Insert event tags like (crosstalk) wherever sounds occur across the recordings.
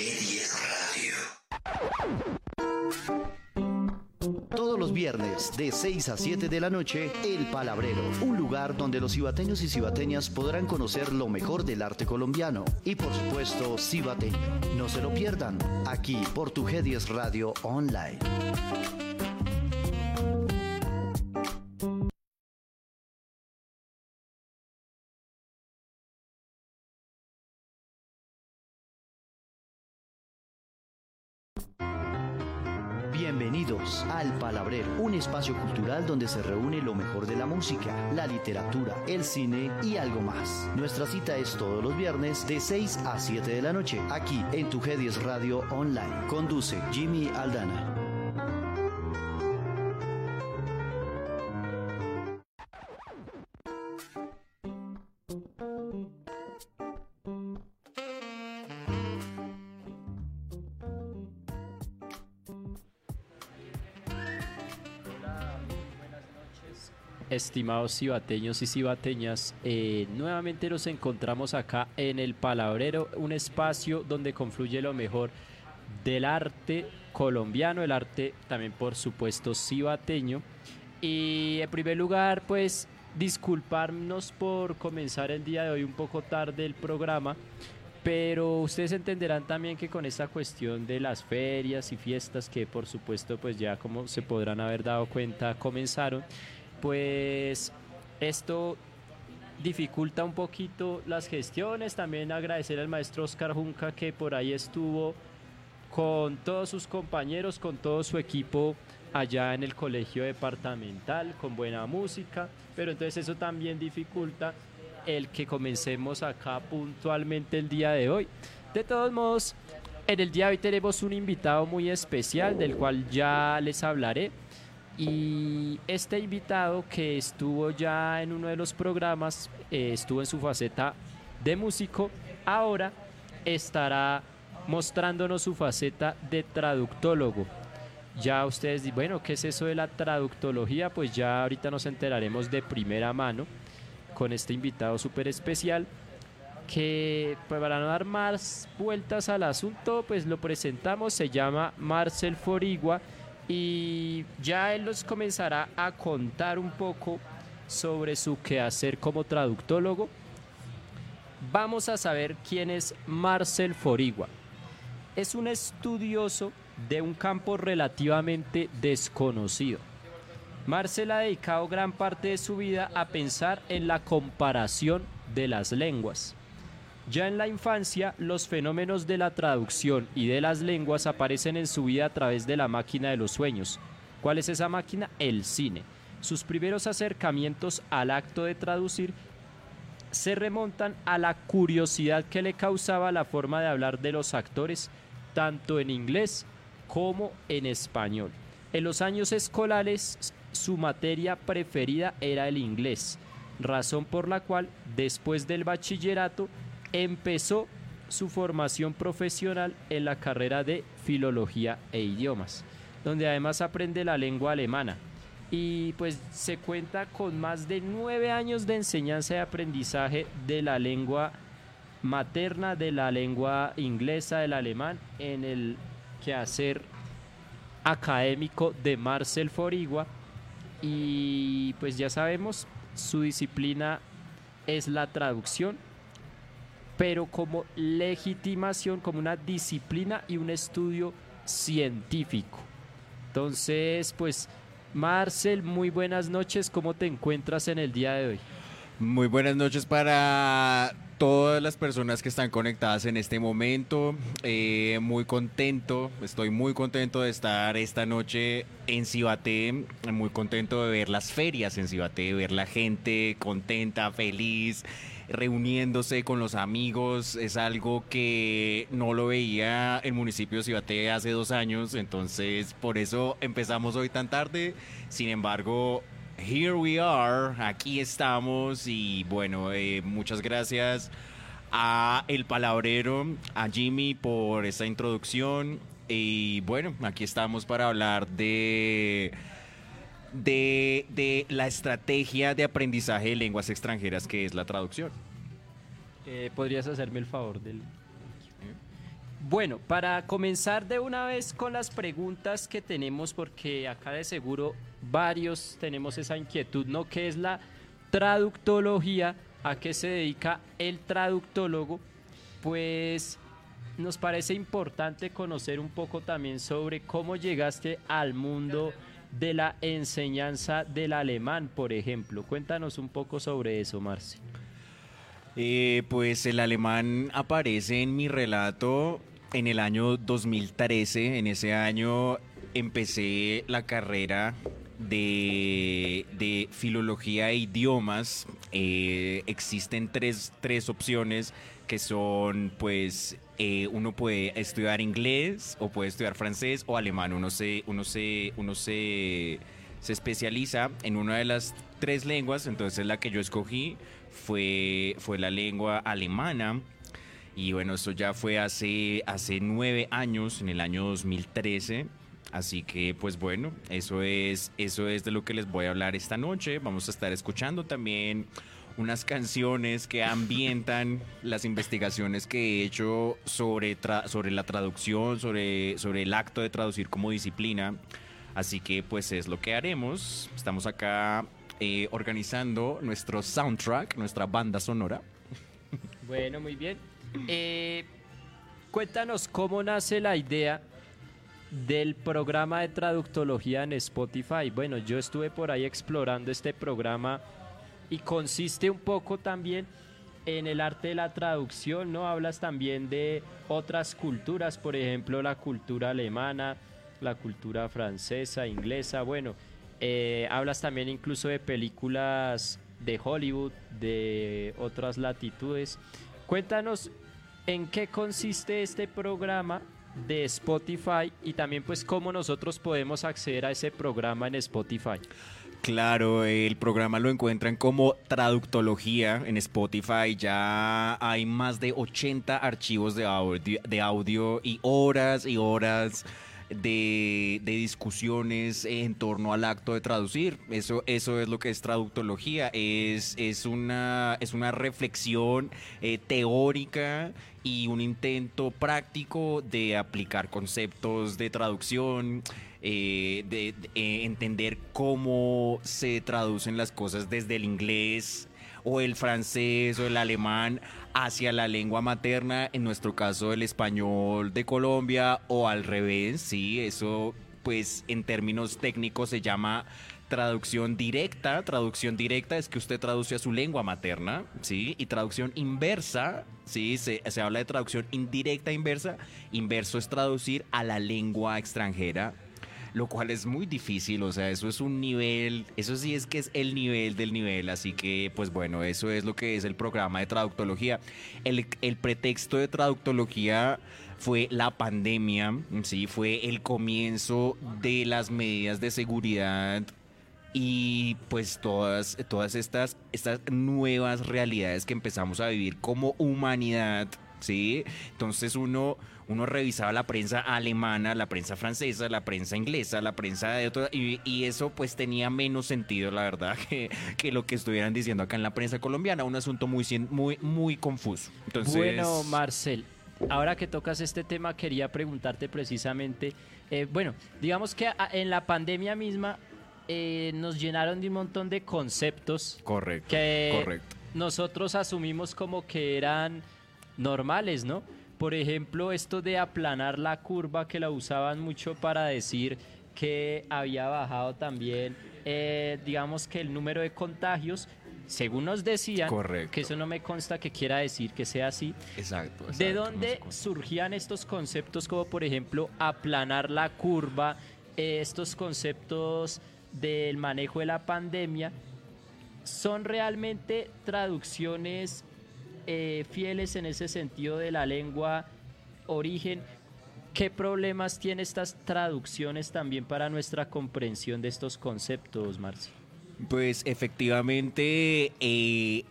G10 Radio. Todos los viernes de 6 a 7 de la noche, El Palabrero, un lugar donde los cibateños y cibateñas podrán conocer lo mejor del arte colombiano y por supuesto cibateño. No se lo pierdan, aquí por tu G10 Radio Online. Un espacio cultural donde se reúne lo mejor de la música, la literatura, el cine y algo más. Nuestra cita es todos los viernes de 6 a 7 de la noche, aquí en tu G10 Radio Online. Conduce Jimmy Aldana. Estimados cibateños y cibateñas, eh, nuevamente nos encontramos acá en el Palabrero, un espacio donde confluye lo mejor del arte colombiano, el arte también por supuesto cibateño. Y en primer lugar, pues disculparnos por comenzar el día de hoy un poco tarde el programa, pero ustedes entenderán también que con esta cuestión de las ferias y fiestas que por supuesto pues ya como se podrán haber dado cuenta comenzaron, pues esto dificulta un poquito las gestiones. También agradecer al maestro Oscar Junca que por ahí estuvo con todos sus compañeros, con todo su equipo allá en el colegio departamental, con buena música, pero entonces eso también dificulta el que comencemos acá puntualmente el día de hoy. De todos modos, en el día de hoy tenemos un invitado muy especial del cual ya les hablaré. Y este invitado que estuvo ya en uno de los programas, eh, estuvo en su faceta de músico, ahora estará mostrándonos su faceta de traductólogo. Ya ustedes bueno, ¿qué es eso de la traductología? Pues ya ahorita nos enteraremos de primera mano con este invitado súper especial que pues para no dar más vueltas al asunto, pues lo presentamos, se llama Marcel Forigua y ya él nos comenzará a contar un poco sobre su quehacer como traductólogo. Vamos a saber quién es Marcel Forigua. Es un estudioso de un campo relativamente desconocido. Marcel ha dedicado gran parte de su vida a pensar en la comparación de las lenguas. Ya en la infancia, los fenómenos de la traducción y de las lenguas aparecen en su vida a través de la máquina de los sueños. ¿Cuál es esa máquina? El cine. Sus primeros acercamientos al acto de traducir se remontan a la curiosidad que le causaba la forma de hablar de los actores, tanto en inglés como en español. En los años escolares, su materia preferida era el inglés, razón por la cual, después del bachillerato, empezó su formación profesional en la carrera de Filología e Idiomas, donde además aprende la lengua alemana. Y pues se cuenta con más de nueve años de enseñanza y aprendizaje de la lengua materna, de la lengua inglesa, del alemán, en el quehacer académico de Marcel Forigua. Y pues ya sabemos, su disciplina es la traducción pero como legitimación, como una disciplina y un estudio científico. Entonces, pues, Marcel, muy buenas noches, ¿cómo te encuentras en el día de hoy? Muy buenas noches para todas las personas que están conectadas en este momento. Eh, muy contento, estoy muy contento de estar esta noche en Cibaté, muy contento de ver las ferias en Cibaté, de ver la gente contenta, feliz reuniéndose con los amigos, es algo que no lo veía el municipio de Cibaté hace dos años, entonces por eso empezamos hoy tan tarde, sin embargo, here we are, aquí estamos y bueno, eh, muchas gracias a El Palabrero, a Jimmy por esta introducción y bueno, aquí estamos para hablar de de, la estrategia de aprendizaje de lenguas extranjeras que es la traducción. Eh, ¿Podrías hacerme el favor del... Bueno, para comenzar de una vez con las preguntas que tenemos, porque acá de seguro varios tenemos esa inquietud, ¿no? ¿Qué es la traductología? ¿A qué se dedica el traductólogo? Pues nos parece importante conocer un poco también sobre cómo llegaste al mundo de la enseñanza del alemán, por ejemplo. Cuéntanos un poco sobre eso, Marce. Eh, pues el alemán aparece en mi relato en el año 2013. En ese año empecé la carrera de, filología e idiomas. Eh, existen tres, tres opciones que son pues eh, uno puede estudiar inglés o puede estudiar francés o alemán. Uno se, uno se, uno se, se especializa en una de las tres lenguas, entonces la que yo escogí fue, fue la lengua alemana. Y bueno, esto ya fue hace, hace nueve años, en el año 2013. Así que, pues bueno, eso es, eso es de lo que les voy a hablar esta noche. Vamos a estar escuchando también unas canciones que ambientan las investigaciones que he hecho sobre, sobre la traducción, sobre, sobre el acto de traducir como disciplina. Así que pues es lo que haremos. Estamos acá eh, organizando nuestro soundtrack, nuestra banda sonora. Bueno, muy bien. Eh, cuéntanos cómo nace la idea del programa de traductología en Spotify. Bueno, yo estuve por ahí explorando este programa y consiste un poco también en el arte de la traducción, ¿no? Hablas también de otras culturas, por ejemplo, la cultura alemana, la cultura francesa, inglesa, bueno, eh, hablas también incluso de películas de Hollywood, de otras latitudes. Cuéntanos en qué consiste este programa de Spotify y también pues cómo nosotros podemos acceder a ese programa en Spotify. Claro, el programa lo encuentran como traductología en Spotify. Ya hay más de 80 archivos de audio, de audio y horas y horas de, discusiones en torno al acto de traducir. Eso, eso es lo que es traductología. Es, es, una, es una reflexión eh, teórica y un intento práctico de aplicar conceptos de traducción eh, de, eh, entender cómo se traducen las cosas desde el inglés o el francés o el alemán hacia la lengua materna, en nuestro caso el español de Colombia o al revés, sí, eso pues en términos técnicos se llama traducción directa. Traducción directa es que usted traduce a su lengua materna, ¿sí? Y traducción inversa, ¿sí? Se, se habla de traducción indirecta inversa. Inverso es traducir a la lengua extranjera lo cual es muy difícil, o sea, eso es un nivel, eso sí es que es el nivel del nivel, así que pues bueno, eso es lo que es el programa de traductología. El, el pretexto de traductología fue la pandemia, sí, fue el comienzo de las medidas de seguridad y pues todas, todas estas, estas nuevas realidades que empezamos a vivir como humanidad, ¿sí? Entonces uno, uno revisaba la prensa alemana, la prensa francesa, la prensa inglesa, la prensa de otra, y, eso pues tenía menos sentido, la verdad, (laughs) que, que, lo que estuvieran diciendo acá en la prensa colombiana, un asunto muy, muy, muy confuso. Entonces... Bueno, Marcel, ahora que tocas este tema, quería preguntarte precisamente, eh, bueno, digamos que en la pandemia misma eh, nos llenaron de un montón de conceptos. Correcto. Que correcto. nosotros asumimos como que eran normales, ¿no? Por ejemplo, esto de aplanar la curva que la usaban mucho para decir que había bajado también, eh, digamos que el número de contagios, según nos decían, que eso no me consta que quiera decir que sea así. Exacto. ¿De dónde surgían estos conceptos como, por ejemplo, aplanar la curva, eh, estos conceptos del manejo de la pandemia? ¿Son realmente traducciones eh, fieles en ese sentido de la lengua origen. ¿Qué problemas tiene estas traducciones también para nuestra comprensión de estos conceptos, Marcio? Pues efectivamente, eh,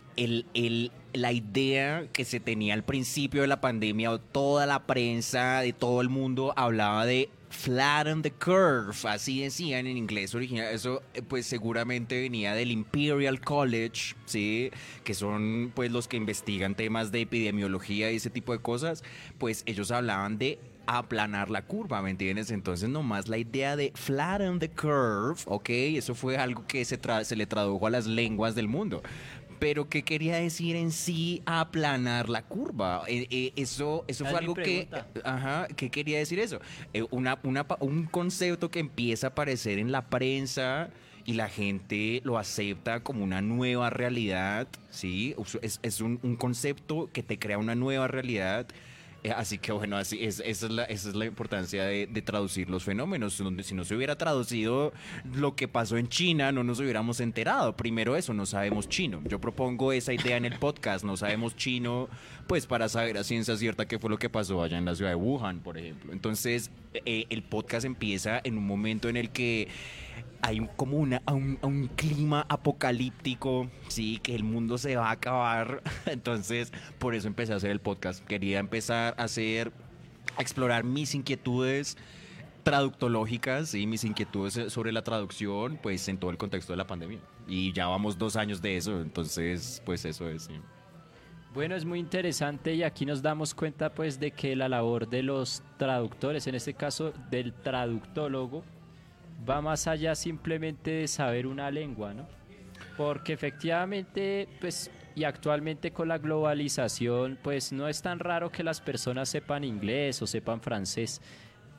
la idea que se tenía al principio de la pandemia, toda la prensa de todo el mundo hablaba de flatten the curve, así decían en inglés original. Eso eh, pues seguramente venía del Imperial College, ¿sí? Que son pues los que investigan temas de epidemiología y ese tipo de cosas. Pues ellos hablaban de aplanar la curva, ¿me entiendes? Entonces nomás la idea de flatten the curve, ¿ok? Eso fue algo que se, se le tradujo a las lenguas del mundo pero ¿qué quería decir en sí aplanar la curva? Eh, eh, eso eso fue algo que... Ajá, ¿qué quería decir eso? Eh, una, un concepto que empieza a aparecer en la prensa y la gente lo acepta como una nueva realidad, ¿sí? Es, un, un concepto que te crea una nueva realidad así que bueno, esa, es la, importancia de, traducir los fenómenos. Si no se hubiera traducido lo que pasó en China, no nos hubiéramos enterado. Primero eso, no sabemos chino. Yo propongo esa idea en el podcast, no sabemos chino, pues para saber a ciencia cierta qué fue lo que pasó allá en la ciudad de Wuhan, por ejemplo. Entonces, eh, el podcast empieza en un momento en el que hay como una, un, clima apocalíptico, sí, que el mundo se va a acabar. (laughs) Entonces, por eso empecé a hacer el podcast. Quería empezar a hacer, a explorar mis inquietudes traductológicas y mis inquietudes sobre la traducción, pues en todo el contexto de la pandemia. Y ya vamos dos años de eso, entonces, pues eso es. Bueno, es muy interesante y aquí nos damos cuenta pues de que la labor de los traductores, en este caso del traductólogo, va más allá simplemente de saber una lengua, ¿no? Porque efectivamente, pues, y actualmente con la globalización, pues no es tan raro que las personas sepan inglés o sepan francés,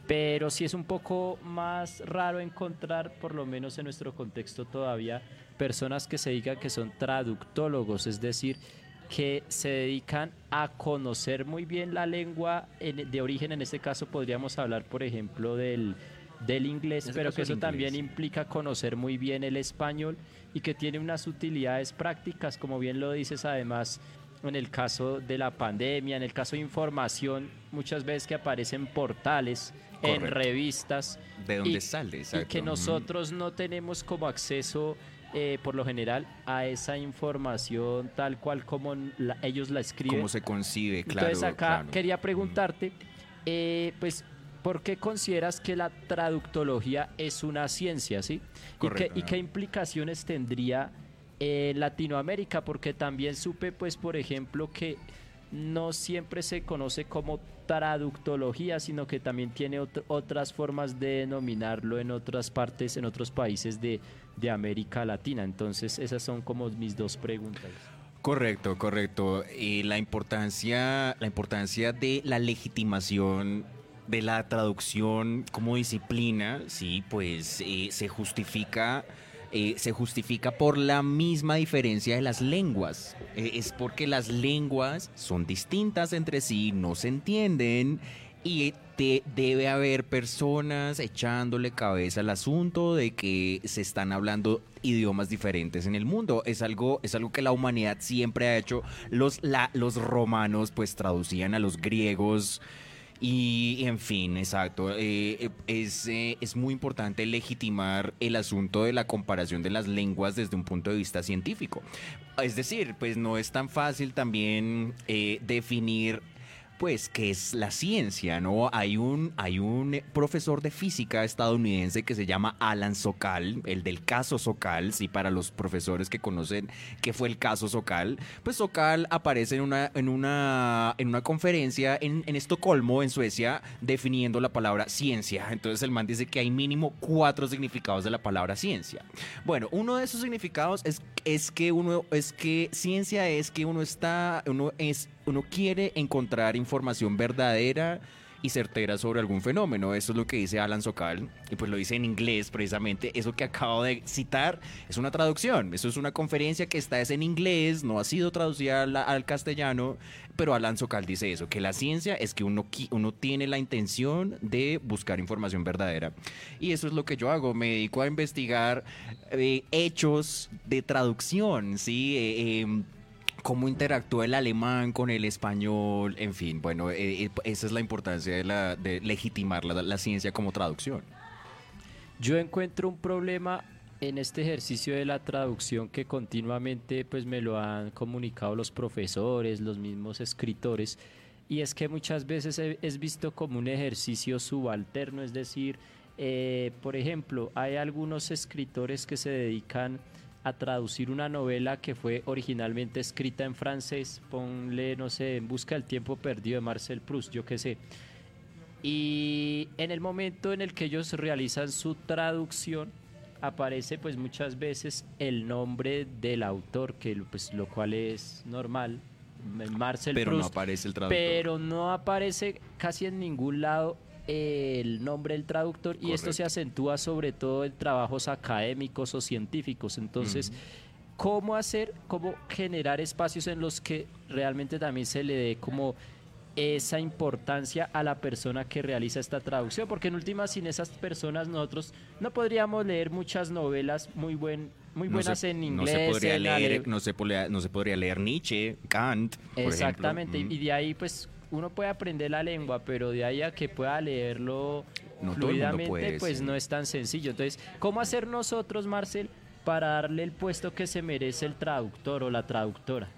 pero sí es un poco más raro encontrar, por lo menos en nuestro contexto todavía, personas que se digan que son traductólogos, es decir, que se dedican a conocer muy bien la lengua de origen, en este caso podríamos hablar, por ejemplo, del del inglés, pero que eso también implica conocer muy bien el español y que tiene unas utilidades prácticas, como bien lo dices además en el caso de la pandemia, en el caso de información, muchas veces que aparecen portales, en revistas. ¿De dónde sale? Y que nosotros no tenemos como acceso, eh, por lo general, a esa información tal cual como ellos la escriben. Cómo se concibe, claro. Entonces acá quería preguntarte, eh, pues ¿por qué consideras que la traductología es una ciencia, sí? ¿Y, qué, implicaciones tendría en Latinoamérica? Porque también supe, pues, por ejemplo, que no siempre se conoce como traductología, sino que también tiene otras formas de denominarlo en otras partes, en otros países de, de América Latina. Entonces, esas son como mis dos preguntas. Correcto, correcto. Y la importancia, la importancia de la legitimación de la traducción como disciplina, sí, pues eh, se justifica. Eh, se justifica por la misma diferencia de las lenguas. Eh, es porque las lenguas son distintas entre sí, no se entienden y debe haber personas echándole cabeza al asunto de que se están hablando idiomas diferentes en el mundo. Es algo, es algo que la humanidad siempre ha hecho. Los, los romanos pues traducían a los griegos y en fin, exacto. Eh, eh, es, eh, es muy importante legitimar el asunto de la comparación de las lenguas desde un punto de vista científico. Es decir, pues no es tan fácil también definir pues, que es la ciencia, ¿no? Hay un, hay un profesor de física estadounidense que se llama Alan Sokal, el del caso Sokal, sí, para los profesores que conocen qué fue el caso Sokal, pues Sokal aparece en una, en una, en una conferencia en, en Estocolmo, en Suecia, definiendo la palabra ciencia. Entonces el man dice que hay mínimo cuatro significados de la palabra ciencia. Bueno, uno de esos significados es, es que uno, es que ciencia es que uno está, uno es uno quiere encontrar información verdadera y certera sobre algún fenómeno. Eso es lo que dice Alan Sokal, y pues lo dice en inglés precisamente. Eso que acabo de citar es una traducción. Eso es una conferencia que está es en inglés, no ha sido traducida al, castellano, pero Alan Sokal dice eso, que la ciencia es que uno, uno tiene la intención de buscar información verdadera. Y eso es lo que yo hago, me dedico a investigar eh, hechos de traducción, ¿sí? Eh, em, cómo interactúa el alemán con el español, en fin, bueno, eh, eh, esa es la importancia de, la, de legitimar la, ciencia como traducción. Yo encuentro un problema en este ejercicio de la traducción que continuamente pues me lo han comunicado los profesores, los mismos escritores, y es que muchas veces es visto como un ejercicio subalterno, es decir, eh, por ejemplo, hay algunos escritores que se dedican a traducir una novela que fue originalmente escrita en francés, ponle, no sé, En busca del tiempo perdido de Marcel Proust, yo qué sé. Y en el momento en el que ellos realizan su traducción, aparece pues muchas veces el nombre del autor, que pues lo cual es normal, Marcel pero Proust, no aparece el traductor. Pero no aparece casi en ningún lado el nombre del traductor y esto se acentúa sobre todo en trabajos académicos o científicos. Entonces, ¿cómo hacer, cómo generar espacios en los que realmente también se le dé como esa importancia a la persona que realiza esta traducción? Porque en última, sin esas personas nosotros no podríamos leer muchas novelas muy buen muy buenas en inglés. No se podría leer, no se, no se podría leer Nietzsche, Kant. Exactamente, y de ahí pues uno puede aprender la lengua, pero de ahí a que pueda leerlo fluidamente, pues no es tan sencillo. Entonces, ¿cómo hacer nosotros, Marcel, para darle el puesto que se merece el traductor o la traductora?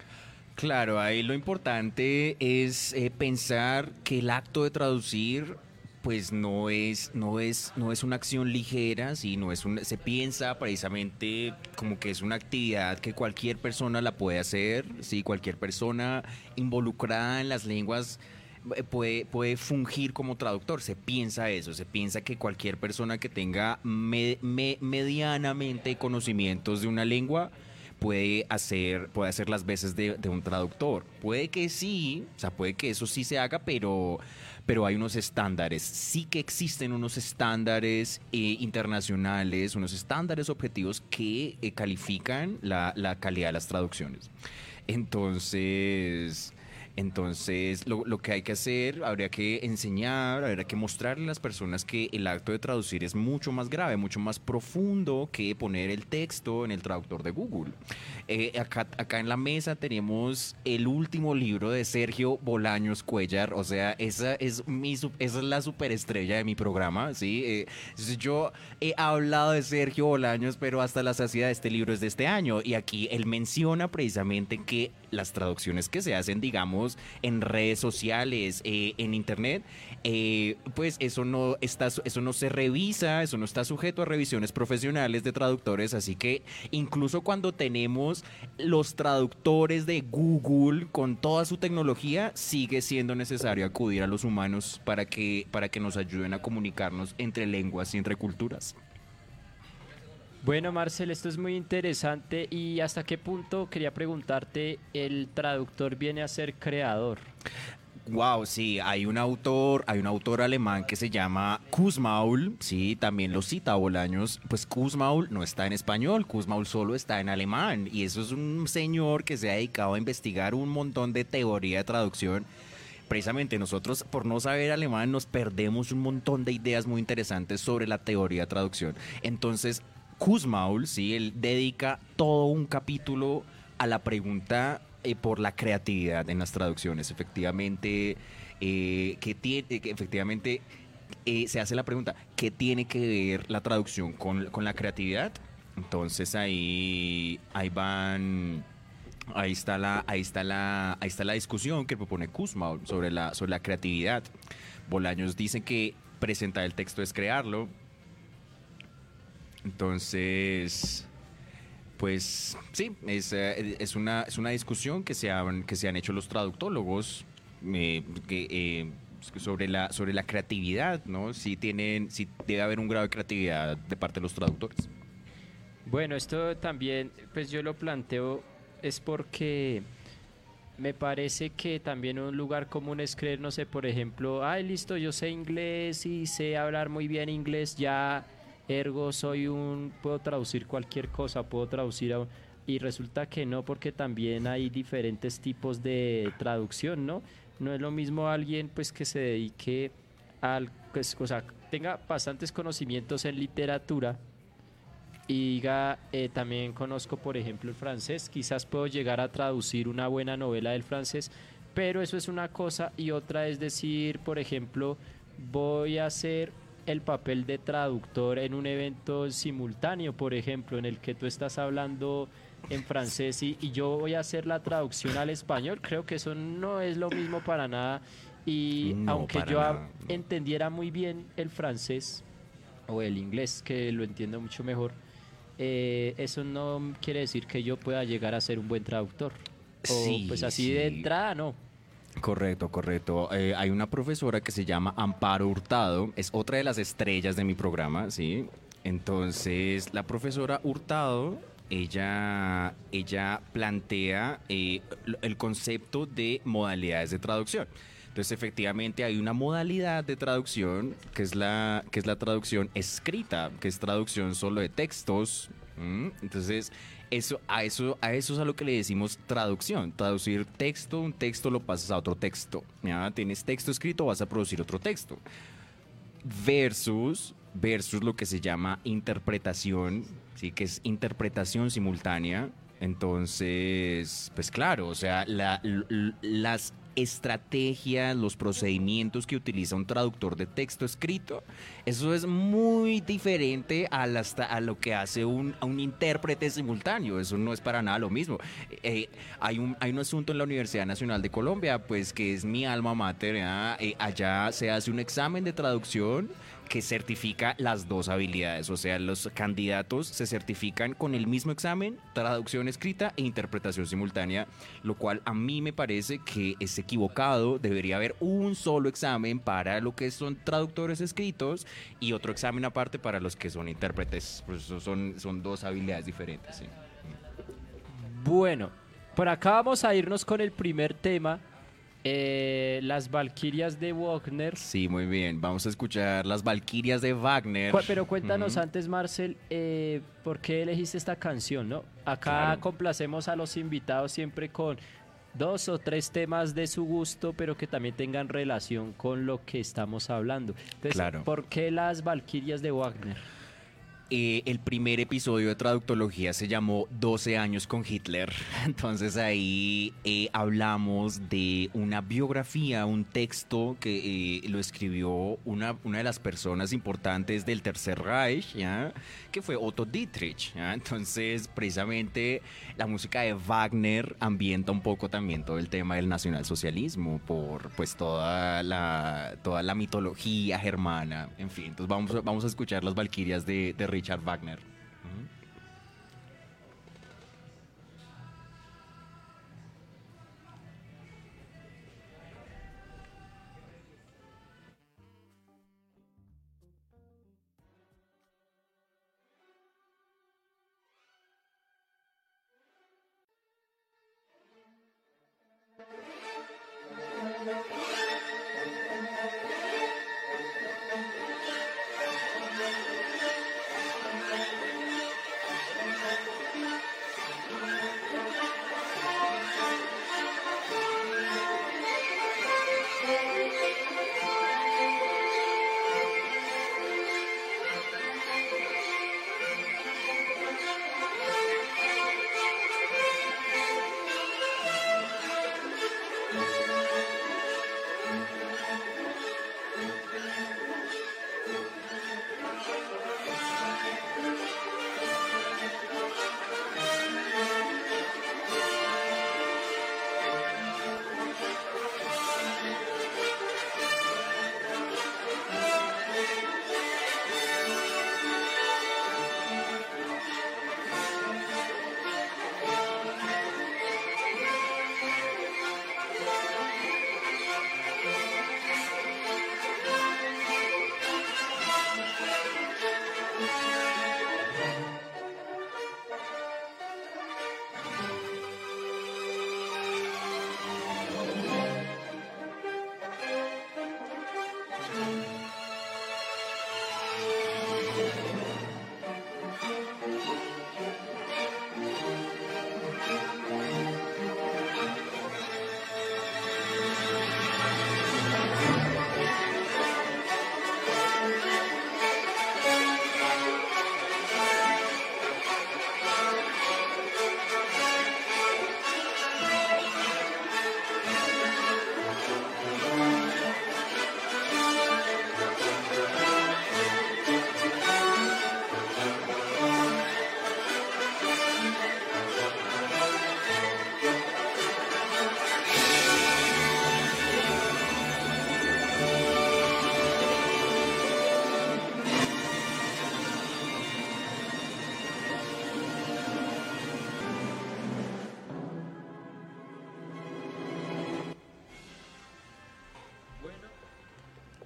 Claro, ahí lo importante es eh, pensar que el acto de traducir pues no es no es no es una acción ligera, no es un, se piensa precisamente como que es una actividad que cualquier persona la puede hacer, sí, cualquier persona involucrada en las lenguas eh, puede, puede fungir como traductor. Se piensa eso, se piensa que cualquier persona que tenga medianamente conocimientos de una lengua puede hacer, puede hacer las veces de, un traductor. Puede que sí, o sea, puede que eso sí se haga, pero pero hay unos estándares. Sí que existen unos estándares eh, internacionales, unos estándares objetivos que eh, califican la, la calidad de las traducciones. Entonces, entonces, lo, que hay que hacer, habría que enseñar, habría que mostrarle a las personas que el acto de traducir es mucho más grave, mucho más profundo que poner el texto en el traductor de Google. Eh, acá, en la mesa tenemos el último libro de Sergio Bolaños Cuellar, o sea, esa es, mi, esa es la superestrella de mi programa, ¿sí? Eh, yo he hablado de Sergio Bolaños, pero hasta la saciedad de este libro es de este año, y aquí él menciona precisamente que las traducciones que se hacen, digamos, en redes sociales, eh, en internet, eh, pues eso no está, eso no se revisa, eso no está sujeto a revisiones profesionales de traductores, así que incluso cuando tenemos los traductores de Google con toda su tecnología, sigue siendo necesario acudir a los humanos para que, para que nos ayuden a comunicarnos entre lenguas y entre culturas. Bueno, Marcel, esto es muy interesante. ¿Y hasta qué punto, quería preguntarte, el traductor viene a ser creador? Wow, sí, hay un autor, hay un autor alemán que se llama Kuzmaul, sí, también lo cita Bolaños, pues Kuzmaul no está en español, Kuzmaul solo está en alemán y eso es un señor que se ha dedicado a investigar un montón de teoría de traducción precisamente nosotros por no saber alemán nos perdemos un montón de ideas muy interesantes sobre la teoría de traducción. Entonces, Kuzmaul, sí, él dedica todo un capítulo a la pregunta eh, por la creatividad en las traducciones. Efectivamente, eh, que tiene, efectivamente eh, se hace la pregunta, ¿qué tiene que ver la traducción con, con la creatividad? Entonces ahí, ahí van... Ahí está la, ahí está la, ahí está la discusión que propone Kuzmaul sobre la, sobre la creatividad. Bolaños dice que presentar el texto es crearlo, entonces, pues sí, es, eh, es, una, es una discusión que se han, que se han hecho los traductólogos eh, eh, sobre, la, sobre la creatividad, ¿no? Si, tienen, si debe haber un grado de creatividad de parte de los traductores. Bueno, esto también, pues yo lo planteo, es porque me parece que también un lugar común es creer, no sé, por ejemplo, ay, listo, yo sé inglés y sé hablar muy bien inglés, ya ergo soy un, puedo traducir cualquier cosa, puedo traducir a y resulta que no, porque también hay diferentes tipos de traducción, ¿no? No es lo mismo alguien pues que se dedique al, pues, o sea, tenga bastantes conocimientos en literatura y diga, eh, también conozco por ejemplo el francés, quizás puedo llegar a traducir una buena novela del francés, pero eso es una cosa y otra es decir, por ejemplo, voy a hacer el papel de traductor en un evento simultáneo, por ejemplo, en el que tú estás hablando en francés y, y yo voy a hacer la traducción al español? Creo que eso no es lo mismo para nada. Y No, aunque yo a- nada, no. entendiera muy bien el francés o el inglés, que lo entiendo mucho mejor, eh, eso no quiere decir que yo pueda llegar a ser un buen traductor. O Sí, pues así de entrada, no. Correcto, correcto. Eh, hay una profesora que se llama Amparo Hurtado, es otra de las estrellas de mi programa, ¿sí? Entonces, la profesora Hurtado, ella, ella plantea eh, el concepto de modalidades de traducción. Entonces, efectivamente, hay una modalidad de traducción que es la, que es la traducción escrita, que es traducción solo de textos. Entonces, eso, a, eso, a eso es a lo que le decimos traducción. Traducir texto, un texto lo pasas a otro texto. Tienes texto escrito, vas a producir otro texto. Versus, versus lo que se llama interpretación, ¿sí? que es interpretación simultánea. Entonces, pues claro, o sea, la- las estrategias, los procedimientos que utiliza un traductor de texto escrito, eso es muy diferente a, ta- a lo que hace un, intérprete simultáneo. Eso no es para nada lo mismo. Eh, hay, un, hay un asunto en la Universidad Nacional de Colombia, pues que es mi alma mater. ¿ya? Eh, allá se hace un examen de traducción que certifica las dos habilidades. O sea, los candidatos se certifican con el mismo examen, traducción escrita e interpretación simultánea, lo cual a mí me parece que es equivocado. Debería haber un solo examen para lo que son traductores escritos y otro examen aparte para los que son intérpretes. Pues son, son dos habilidades diferentes. sí. Bueno, por acá vamos a irnos con el primer tema. Eh, las Valquirias de Wagner. Sí, muy bien. Vamos a escuchar las Valquirias de Wagner. Cu- Pero cuéntanos antes, Marcel, eh, ¿por qué elegiste esta canción? ¿no? Acá Claro. complacemos a los invitados siempre con dos o tres temas de su gusto, pero que también tengan relación con lo que estamos hablando. Entonces, Claro. ¿por qué las Valquirias de Wagner? Eh, el primer episodio de Traductología se llamó 12 años con Hitler. (laughs) Entonces ahí eh, hablamos de una biografía, un texto que eh, lo escribió una, una de las personas importantes del Tercer Reich, ¿ya? que fue Otto Dietrich. ¿ya? Entonces precisamente la música de Wagner ambienta un poco también todo el tema del nacionalsocialismo por pues toda la, toda la mitología germana. En fin, entonces vamos, vamos a escuchar las Valquirias de, de Richard Wagner.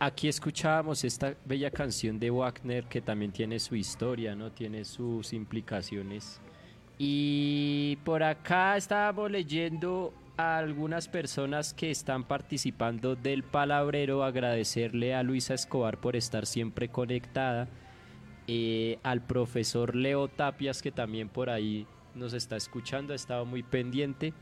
Aquí escuchábamos esta bella canción de Wagner que también tiene su historia, ¿no? Tiene sus implicaciones. Y por acá estábamos leyendo a algunas personas que están participando del palabrero, agradecerle a Luisa Escobar por estar siempre conectada, eh, al profesor Leo Tapias que también por ahí nos está escuchando, ha estado muy pendiente.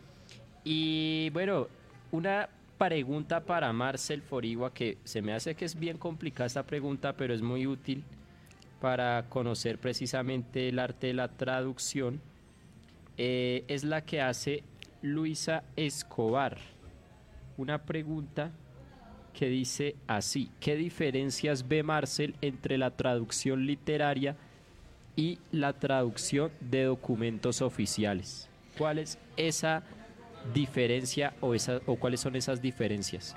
Y bueno, una pregunta para Marcel Forigua que se me hace que es bien complicada esta pregunta, pero es muy útil para conocer precisamente el arte de la traducción. Eh, es la que hace Luisa Escobar. Una pregunta que dice así, ¿qué diferencias ve Marcel entre la traducción literaria y la traducción de documentos oficiales? ¿Cuál es esa diferencia o, esa, o cuáles son esas diferencias?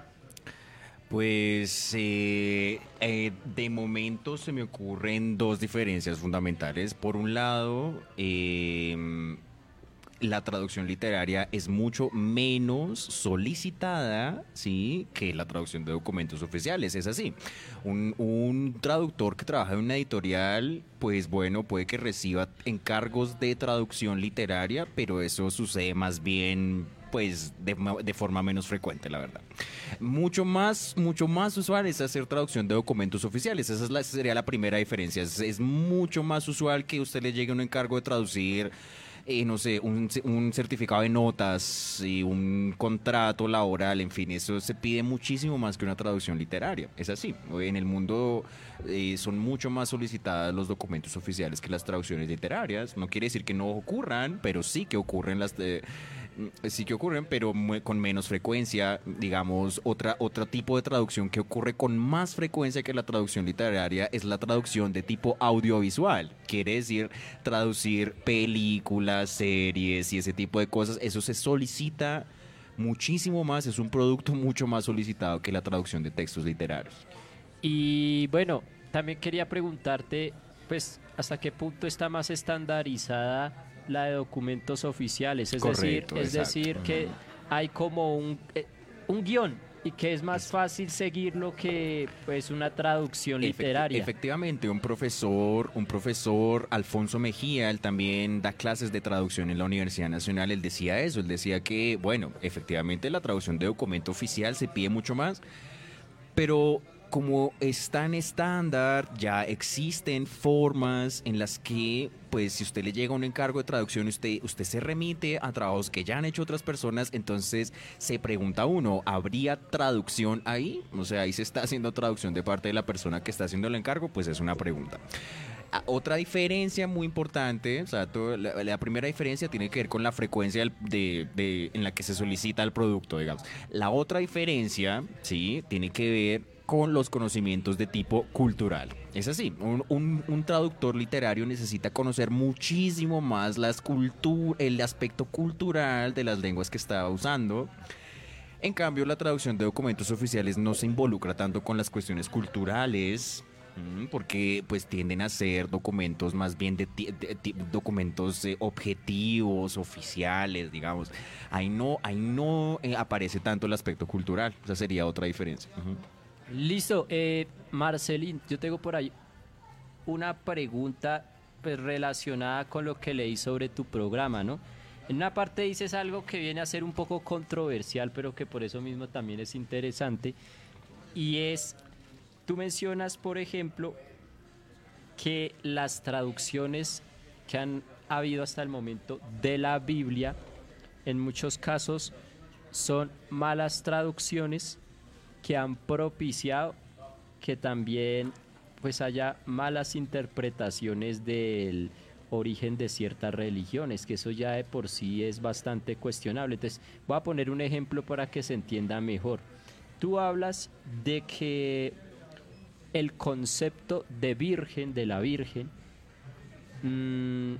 Pues eh, eh, de momento se me ocurren dos diferencias fundamentales. Por un lado, eh, la traducción literaria es mucho menos solicitada, ¿sí? Que la traducción de documentos oficiales, es así. Un, traductor que trabaja en una editorial, pues bueno, puede que reciba encargos de traducción literaria, pero eso sucede más bien pues de, de, forma menos frecuente, la verdad. Mucho más, mucho más usual es hacer traducción de documentos oficiales. Esa, es la, sería la primera diferencia. Es, mucho más usual que usted le llegue un encargo de traducir eh, no sé, un, certificado de notas y un contrato laboral, en fin, eso se pide muchísimo más que una traducción literaria. Es así. En el mundo eh, son mucho más solicitadas los documentos oficiales que las traducciones literarias. No quiere decir que no ocurran, pero sí que ocurren las... Mm, sí que ocurren, pero con menos frecuencia, digamos, otra, otro tipo de traducción que ocurre con más frecuencia que la traducción literaria es la traducción de tipo audiovisual. Quiere decir traducir películas, series y ese tipo de cosas. Eso se solicita muchísimo más, es un producto mucho más solicitado que la traducción de textos literarios. Y bueno, también quería preguntarte, pues, ¿hasta qué punto está más estandarizada la de documentos oficiales. Es decir, es decir que hay como un, eh, un guion y que es más fácil seguirlo que pues una traducción literaria. Efectivamente, un profesor, un profesor Alfonso Mejía, él también da clases de traducción en la Universidad Nacional, él decía eso, él decía que, bueno, efectivamente la traducción de documento oficial se pide mucho más, pero como está en estándar, ya existen formas en las que, pues, si usted le llega un encargo de traducción, usted, usted se remite a trabajos que ya han hecho otras personas, entonces se pregunta uno, ¿habría traducción ahí? O sea, ahí se está haciendo traducción de parte de la persona que está haciendo el encargo, pues es una pregunta. Ah, otra diferencia muy importante, o sea, la, primera diferencia tiene que ver con la frecuencia de, en la que se solicita el producto, digamos. La otra diferencia, sí, tiene que ver con los conocimientos de tipo cultural. Es así, un, traductor literario necesita conocer muchísimo más las el aspecto cultural de las lenguas que está usando. En cambio, la traducción de documentos oficiales no se involucra tanto con las cuestiones culturales, mm, porque pues tienden a ser documentos más bien de, documentos eh, objetivos, oficiales, digamos. Ahí no, ahí no eh, aparece tanto el aspecto cultural. Esa sería otra diferencia. Listo, eh, Marcelín, yo tengo por ahí una pregunta pues, relacionada con lo que leí sobre tu programa, ¿no? En una parte dices algo que viene a ser un poco controversial, pero que por eso mismo también es interesante, y es, tú mencionas, por ejemplo, que las traducciones que han habido hasta el momento de la Biblia, en muchos casos, son malas traducciones que han propiciado que también pues haya malas interpretaciones del origen de ciertas religiones, que eso ya de por sí es bastante cuestionable. Entonces, voy a poner un ejemplo para que se entienda mejor. Tú hablas de que el concepto de virgen, de la virgen, mm,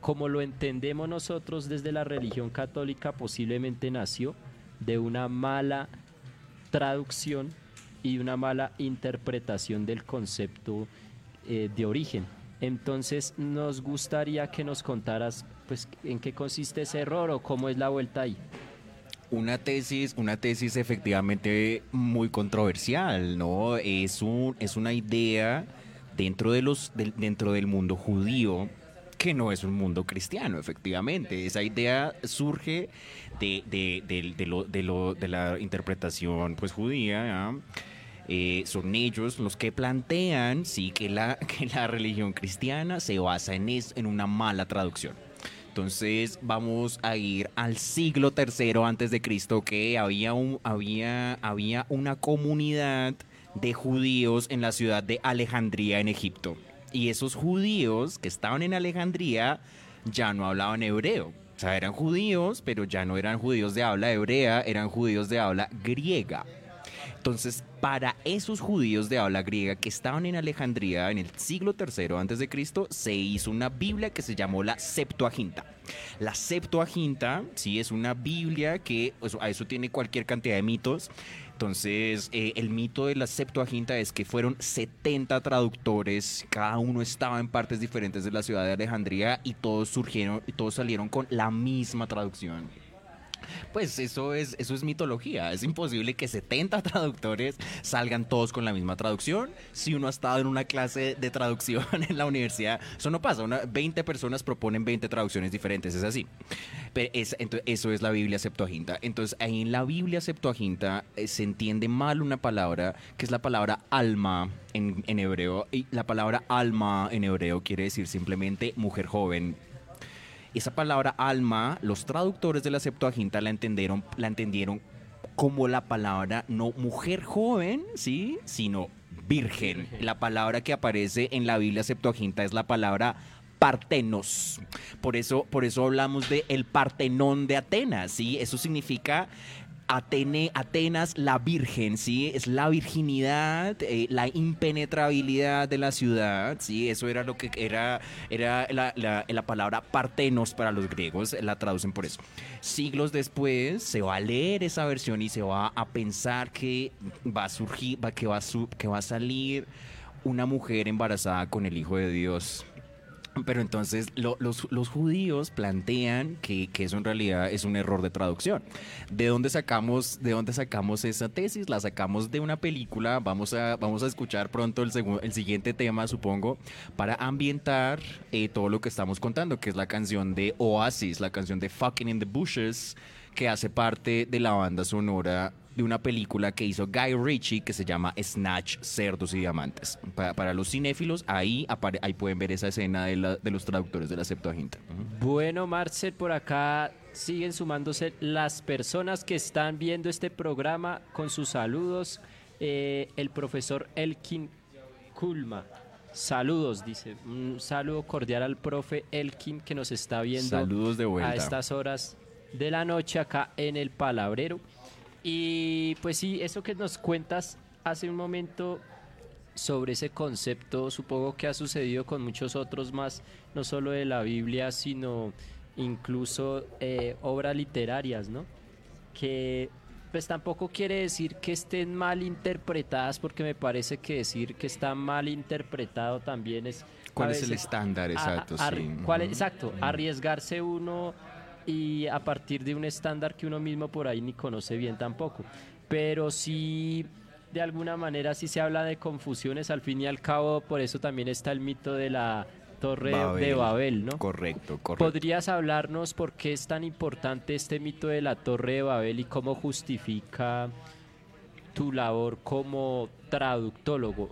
como lo entendemos nosotros desde la religión católica, posiblemente nació de una mala traducción y una mala interpretación del concepto eh, de origen. Entonces nos gustaría que nos contaras pues en qué consiste ese error o cómo es la vuelta ahí. Una tesis, una tesis efectivamente muy controversial, ¿no? Es un, es una idea dentro de los, del- dentro del mundo judío que no es un mundo cristiano, efectivamente. Esa idea surge de, de, de- de lo- de la interpretación pues judía. Eh, son ellos los que plantean sí que la, (laughs) que la religión cristiana se basa en, es- en una mala traducción. Entonces vamos a ir al siglo III antes de Cristo que había, un, había, había una comunidad de judíos en la ciudad de Alejandría en Egipto. Y esos judíos que estaban en Alejandría ya no hablaban hebreo. O sea, eran judíos, pero ya no eran judíos de habla hebrea, eran judíos de habla griega. Entonces, para esos judíos de habla griega que estaban en Alejandría en el siglo III antes de Cristo, se hizo una Biblia que se llamó la Septuaginta. La Septuaginta, sí, es una Biblia que eso- a eso tiene cualquier cantidad de mitos. Entonces, eh, el mito de la Septuaginta es que fueron 70 traductores, cada uno estaba en partes diferentes de la ciudad de Alejandría y todos surgieron y todos salieron con la misma traducción. Pues eso es, eso es mitología. Es imposible que 70 (laughs) traductores salgan todos con la misma traducción. Si uno ha estado en una clase de traducción (laughs) en la universidad, eso no pasa. Una, 20 personas proponen 20 traducciones diferentes. Es así. Pero es- ento- eso es la Biblia Septuaginta. Entonces, ahí en la Biblia Septuaginta eh, se entiende mal una palabra, que es la palabra alma en, en hebreo. Y la palabra alma en hebreo quiere decir simplemente mujer joven, esa palabra alma, los traductores de la Septuaginta la entendieron, la entendieron como la palabra no mujer joven, ¿sí? Sino virgen. La palabra que aparece en la Biblia Septuaginta es la palabra partenos. Por eso, por eso hablamos de el Partenón de Atenas, ¿sí? Eso significa Atene, Atenas, la virgen, ¿sí? Es la virginidad, eh, la impenetrabilidad de la ciudad, ¿sí? Eso era lo que era, era la, la- la palabra partenos para los griegos, la traducen por eso. Siglos después se va a leer esa versión y se va a pensar que va a surgir, va- que, va su- que va a salir una mujer embarazada con el Hijo de Dios. Pero entonces lo- los, judíos plantean que, eso en realidad es un error de traducción. ¿De dónde sacamos, de dónde sacamos esa tesis? La sacamos de una película. Vamos a, vamos a escuchar pronto el, segu- el siguiente tema, supongo, para ambientar eh, todo lo que estamos contando, que es la canción de Oasis, la canción de Fucking in the Bushes, que hace parte de la banda sonora de una película que hizo Guy Ritchie que se llama Snatch, Cerdos y Diamantes. Pa- para los cinéfilos, ahí, apare- ahí pueden ver esa escena de, la- de los traductores de la Septuaginta. Bueno, Marcel, por acá siguen sumándose las personas que están viendo este programa con sus saludos. Eh, el profesor Elkin Kulma. Saludos, dice. Un saludo cordial al profe Elkin que nos está viendo Saludos de vuelta. a estas horas de la noche acá en el Palabrero. Y pues sí, eso que nos cuentas hace un momento sobre ese concepto, supongo que ha sucedido con muchos otros más, no solo de la Biblia, sino incluso eh, obras literarias, ¿no? Que pues tampoco quiere decir que estén mal interpretadas, porque me parece que decir que está mal interpretado también es... ¿Cuál es el estándar exacto? a- sí. ¿cuál es- Ujú. exacto, arriesgarse uno y a partir de un estándar que uno mismo por ahí ni conoce bien tampoco. Pero sí, de alguna manera sí se habla de confusiones, al fin y al cabo, por eso también está el mito de la torre de Babel, ¿no? Correcto, correcto. ¿Podrías hablarnos por qué es tan importante este mito de la torre de Babel y cómo justifica tu labor como traductólogo?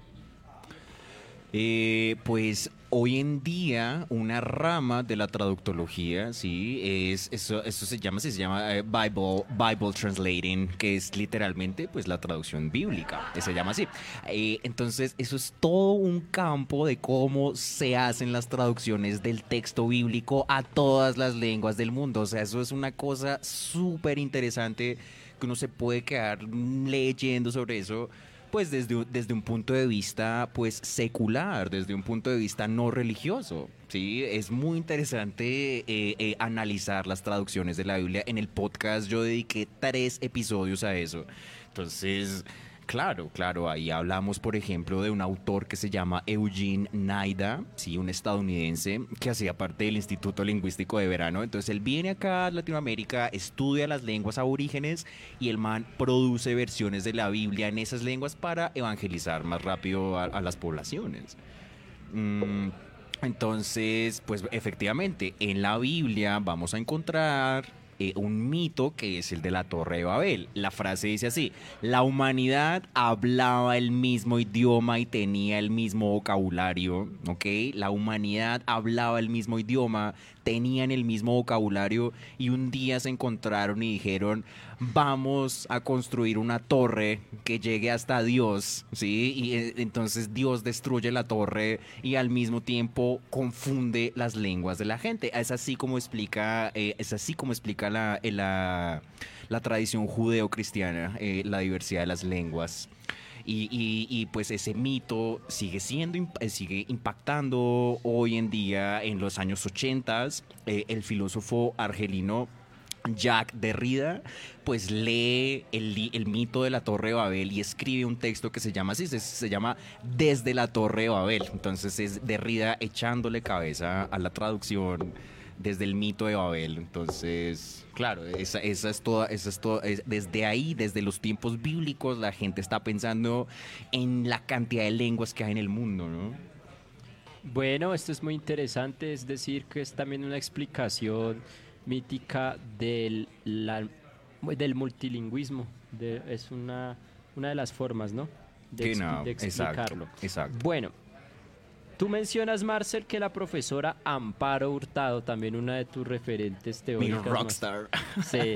Eh, pues hoy en día una rama de la traductología, sí, es eso, eso se llama, se llama eh, Bible, Bible Translating, que es literalmente pues la traducción bíblica, se llama así. Eh, entonces eso es todo un campo de cómo se hacen las traducciones del texto bíblico a todas las lenguas del mundo. O sea, eso es una cosa súper interesante que uno se puede quedar leyendo sobre eso pues desde, desde un punto de vista pues secular, desde un punto de vista no religioso. Sí, es muy interesante eh, eh, analizar las traducciones de la Biblia. En el podcast yo dediqué tres episodios a eso. Entonces, Claro, claro. Ahí hablamos, por ejemplo, de un autor que se llama Eugene Naida, sí, un estadounidense que hacía parte del Instituto Lingüístico de Verano. Entonces él viene acá a Latinoamérica, estudia las lenguas aborígenes y el man produce versiones de la Biblia en esas lenguas para evangelizar más rápido a, las poblaciones. Mm, entonces, pues efectivamente, en la Biblia vamos a encontrar eh, un mito que es el de la Torre de Babel. La frase dice así, la humanidad hablaba el mismo idioma y tenía el mismo vocabulario, ¿ok? La humanidad hablaba el mismo idioma, tenían el mismo vocabulario y un día se encontraron y dijeron, vamos a construir una torre que llegue hasta Dios, ¿sí? Y eh, entonces Dios destruye la torre y al mismo tiempo confunde las lenguas de la gente. Es así como explica, eh, es así como explica eh, la, la tradición judeo-cristiana, la diversidad de las lenguas. Y, y, pues ese mito sigue siendo sigue impactando hoy en día en los años 80 el filósofo argelino Jack Derrida, pues lee el, el, mito de la Torre de Babel y escribe un texto que se llama así, se, se, llama Desde la Torre de Babel. Entonces es Derrida echándole cabeza a la traducción desde el mito de Babel. Entonces, claro, esa, esa es toda, esa es toda, es, desde ahí, desde los tiempos bíblicos, la gente está pensando en la cantidad de lenguas que hay en el mundo, ¿no? Bueno, esto es muy interesante, es decir, que es también una explicación mítica del, la, del multilingüismo. De, es una, una de las formas, ¿no? De, no, de explicarlo. Exacto, exacto. Bueno, tú mencionas, Marcel, que la profesora Amparo Hurtado, también una de tus referentes teóricas. Mi rockstar. (laughs) (laughs) Más, sí,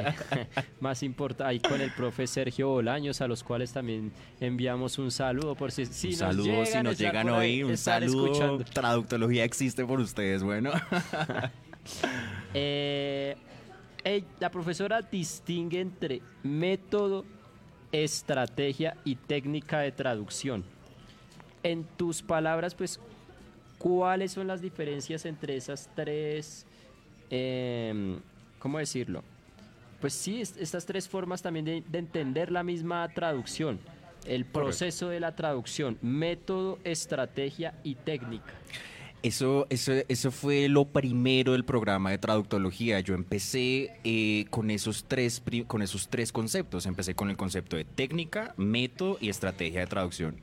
más importante. Ahí con el profe Sergio Bolaños, a los cuales también enviamos un saludo. Por si, si un nos saludo, llegan, si nos llegan hoy, un saludo. Escuchando. Traductología existe por ustedes, bueno. (laughs) Eh, eh, la profesora distingue entre método, estrategia y técnica de traducción. En tus palabras, pues, ¿cuáles son las diferencias entre esas tres, eh, ¿cómo decirlo? Pues sí, est estas tres formas también de, de, entender la misma traducción. El proceso Correcto. de la traducción, método, estrategia y técnica. Eso, eso, eso fue lo primero del programa de traductología. Yo empecé eh, con, esos tres, con esos tres conceptos. Empecé con el concepto de técnica, método y estrategia de traducción.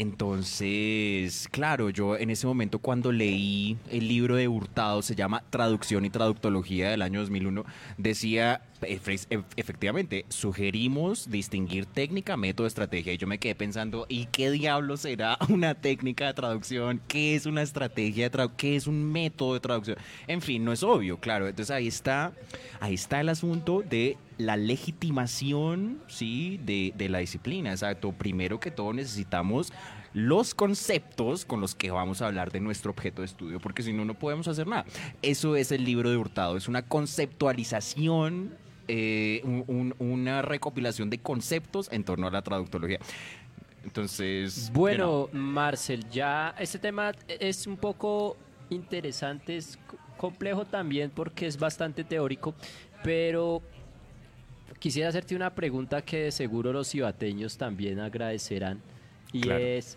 Entonces, claro, yo en ese momento cuando leí el libro de Hurtado, se llama Traducción y Traductología del año 2001, decía, efectivamente, sugerimos distinguir técnica, método, estrategia. Y yo me quedé pensando, ¿y qué diablo será (laughs) una técnica de traducción? ¿Qué es una estrategia de traducción? ¿Qué es un método de traducción? En fin, no es obvio, claro. Entonces ahí está, ahí está el asunto de la legitimación, ¿sí? De, de la disciplina, exacto. Primero que todo necesitamos los conceptos con los que vamos a hablar de nuestro objeto de estudio, porque si no, no podemos hacer nada. Eso es el libro de Hurtado, es una conceptualización, eh, un, una recopilación de conceptos en torno a la traductología. Entonces. Bueno, Marcel, ya este tema es un poco interesante, es complejo también porque es bastante teórico, pero quisiera hacerte una pregunta que de seguro los cibateños también agradecerán. Y claro. es,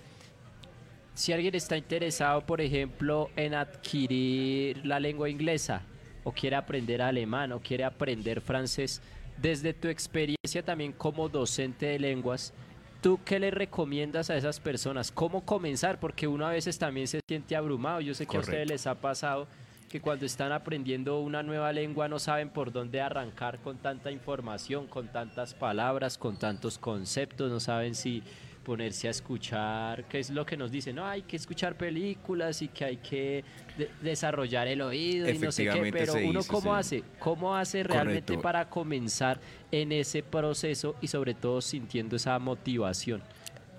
si alguien está interesado, por ejemplo, en adquirir la lengua inglesa, o quiere aprender alemán, o quiere aprender francés, desde tu experiencia también como docente de lenguas, ¿tú qué le recomiendas a esas personas? ¿Cómo comenzar? Porque uno a veces también se siente abrumado. Yo sé que Correcto. a ustedes les ha pasado que cuando están aprendiendo una nueva lengua no saben por dónde arrancar con tanta información, con tantas palabras, con tantos conceptos, no saben si ponerse a escuchar, qué es lo que nos dicen, no, hay que escuchar películas y que hay que de desarrollar el oído y no sé qué, pero uno cómo sí. hace, cómo hace realmente Correcto. para comenzar en ese proceso y sobre todo sintiendo esa motivación.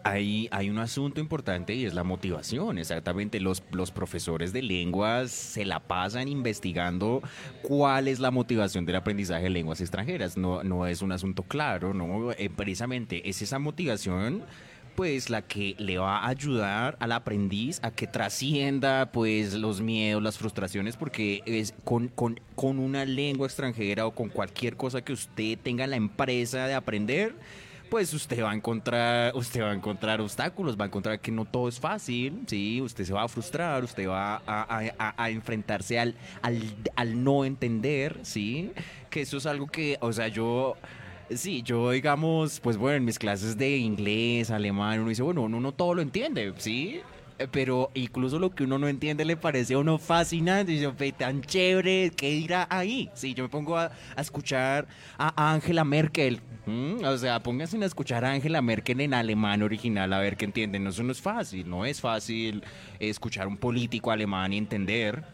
Hay, hay, un asunto importante y es la motivación. Exactamente, los, los, profesores de lenguas se la pasan investigando cuál es la motivación del aprendizaje de lenguas extranjeras. No, no es un asunto claro, ¿no? Eh, precisamente es esa motivación pues la que le va a ayudar al aprendiz a que trascienda pues los miedos, las frustraciones, porque es con, con, con una lengua extranjera o con cualquier cosa que usted tenga en la empresa de aprender, pues usted va a encontrar, usted va a encontrar obstáculos, va a encontrar que no todo es fácil, sí, usted se va a frustrar, usted va a, enfrentarse al, al, no entender, sí, que eso es algo que, o sea, yo Sí, yo digamos, pues bueno, en mis clases de inglés, alemán, uno dice, bueno, uno no todo lo entiende, ¿sí? Eh, pero incluso lo que uno no entiende le parece a uno fascinante. Y yo, tan chévere, ¿qué dirá ahí? Sí, yo me pongo a, escuchar a Angela Merkel. O sea, pónganse a escuchar a Angela Merkel en alemán original a ver qué entienden. Eso no es fácil, no es fácil escuchar un político alemán y entender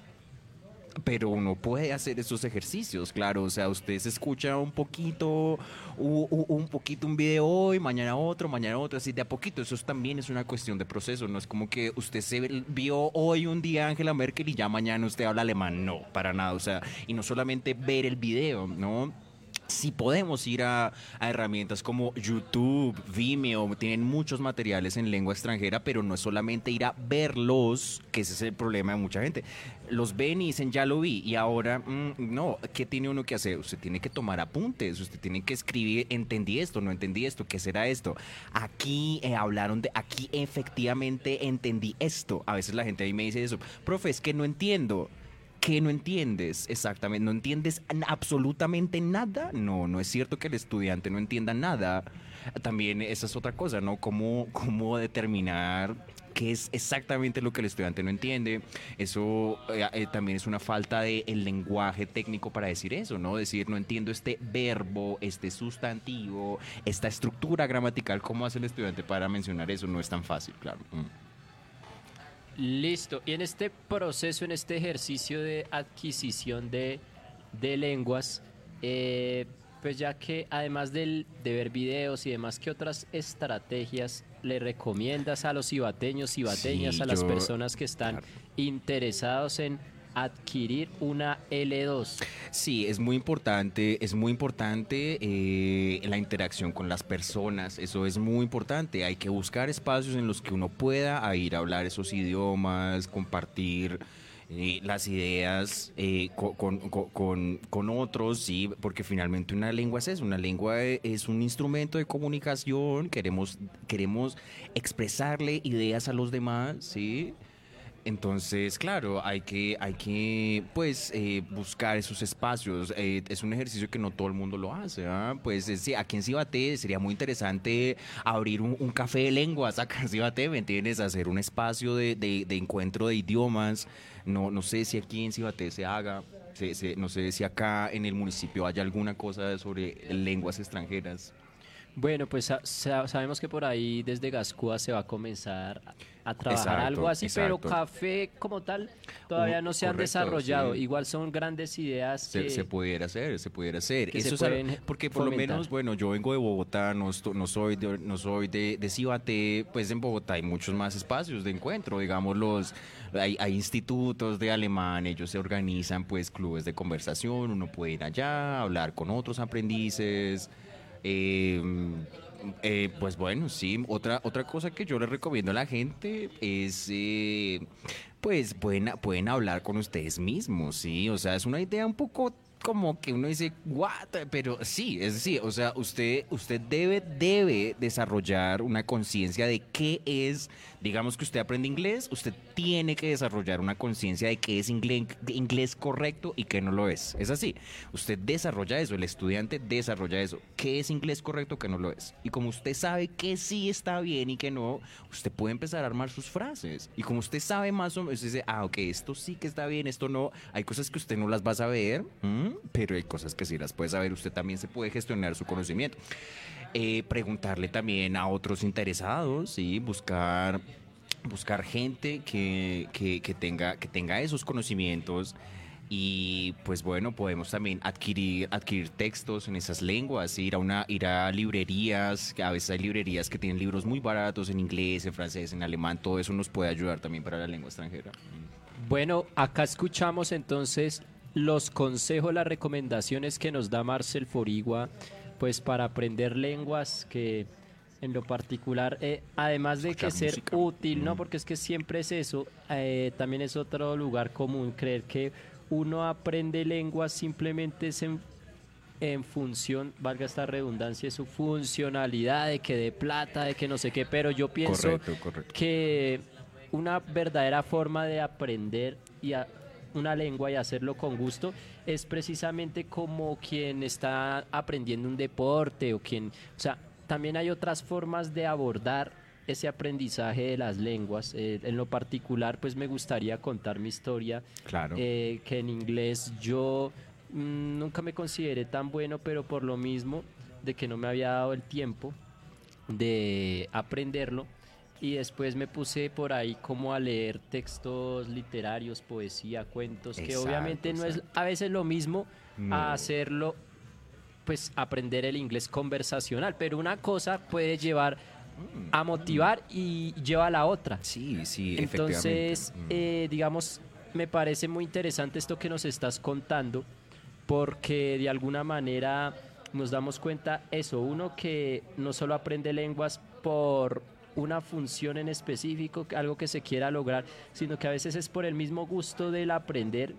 pero uno puede hacer esos ejercicios, claro. O sea, usted se escucha un poquito, un, poquito un video hoy, mañana otro, mañana otro, así de a poquito. Eso también es una cuestión de proceso. No es como que usted se vio hoy un día Angela Merkel y ya mañana usted habla alemán. No, para nada. O sea, y no solamente ver el video, ¿no? Si podemos ir a, herramientas como YouTube, Vimeo, tienen muchos materiales en lengua extranjera, pero no es solamente ir a verlos, que ese es el problema de mucha gente. Los ven y dicen, ya lo vi, y ahora, mm, no, ¿qué tiene uno que hacer? Usted tiene que tomar apuntes, usted tiene que escribir, entendí esto, no entendí esto, ¿qué será esto? Aquí eh, hablaron de, aquí efectivamente entendí esto. A veces la gente ahí me dice eso, profe, es que no entiendo. ¿Qué no entiendes exactamente? ¿No entiendes absolutamente nada? No, no es cierto que el estudiante no entienda nada. También esa es otra cosa, ¿no? ¿Cómo, cómo determinar qué es exactamente lo que el estudiante no entiende? Eso eh, eh, también es una falta de el lenguaje técnico para decir eso, ¿no? Decir, no entiendo este verbo, este sustantivo, esta estructura gramatical. ¿Cómo hace el estudiante para mencionar eso? No es tan fácil, claro. Mm. Listo. Y en este proceso, en este ejercicio de adquisición de, lenguas, eh, pues ya que además del, de ver videos y demás, ¿qué otras estrategias le recomiendas a los ibateños, ibateñas, a las personas que están interesados en adquirir una L2. Sí, es muy importante, es muy importante eh, la interacción con las personas, eso es muy importante, hay que buscar espacios en los que uno pueda ir a hablar esos idiomas, compartir eh, las ideas eh, con, otros, sí, porque finalmente una lengua es eso, una lengua es un instrumento de comunicación, queremos, queremos expresarle ideas a los demás, sí. Entonces, claro, hay que, hay que pues, eh, buscar esos espacios. Eh, es un ejercicio que no todo el mundo lo hace. ¿ah? Pues sí, aquí en Cibate sería muy interesante abrir un, café de lenguas acá en Cibate, ¿me entiendes? Hacer un espacio de, de, encuentro de idiomas. No, no sé si aquí en Cibate se haga. no sé si acá en el municipio haya alguna cosa sobre lenguas extranjeras. Bueno, pues sabemos que por ahí desde Gascúa se va a comenzar a trabajar algo así, pero café como tal todavía no se han desarrollado. Igual son grandes ideas. Se, se, pudiera hacer, se pudiera hacer. Eso es porque por lo menos, bueno, yo vengo de Bogotá, no, no soy de, no soy de, de Cibate, pues en Bogotá hay muchos más espacios de encuentro, digamos los hay, hay, institutos de alemán, ellos se organizan pues clubes de conversación, uno puede ir allá, hablar con otros aprendices. Eh, eh, pues bueno, sí, otra, otra cosa que yo le recomiendo a la gente es, eh, pues pueden, pueden hablar con ustedes mismos, sí, o sea, es una idea un poco como que uno dice, what? Pero sí, es decir, o sea, usted, usted debe, debe desarrollar una conciencia de qué es, digamos que usted aprende inglés, usted tiene que desarrollar una conciencia de qué es inglés, inglés correcto y qué no lo es. Es así, usted desarrolla eso, el estudiante desarrolla eso, qué es inglés correcto, qué no lo es. Y como usted sabe que sí está bien y que no, usted puede empezar a armar sus frases. Y como usted sabe más o menos, dice, ah, ok, esto sí que está bien, esto no, hay cosas que usted no las va a saber pero hay cosas que sí las puede saber. Usted también se puede gestionar su conocimiento. Eh, preguntarle también a otros interesados, ¿sí? buscar, buscar gente que, que, tenga, que tenga esos conocimientos. Y pues bueno, podemos también adquirir, adquirir textos en esas lenguas, ir a una, ir a librerías, a veces hay librerías que tienen libros muy baratos en inglés, en francés, en alemán, todo eso nos puede ayudar también para la lengua extranjera. Bueno, acá escuchamos entonces los consejos, las recomendaciones que nos da Marcel Forigua, pues para aprender lenguas que en lo particular, eh, además de que ser útil, ¿no? Porque es que siempre es eso, eh, también es otro lugar común creer que uno aprende lenguas simplemente en función, valga esta redundancia, de su funcionalidad, de que de plata, de que no sé qué, pero yo pienso Correcto, correcto. que una verdadera forma de aprender y a- una lengua y hacerlo con gusto es precisamente como quien está aprendiendo un deporte o quien, o sea, también hay otras formas de abordar ese aprendizaje de las lenguas. Eh, en lo particular, pues me gustaría contar mi historia Claro. eh, que en inglés yo mm, nunca me consideré tan bueno, pero por lo mismo de que no me había dado el tiempo de aprenderlo y después me puse por ahí como a leer textos literarios, poesía, cuentos, que obviamente no es a veces lo mismo No. a hacerlo pues aprender el inglés conversacional, pero una cosa puede llevar a motivar y lleva a la otra. Sí, sí, Entonces, efectivamente. Mm. eh, digamos, me parece muy interesante esto que nos estás contando, porque de alguna manera nos damos cuenta eso, uno que no solo aprende lenguas por una función en específico, algo que se quiera lograr, sino que a veces es por el mismo gusto del aprender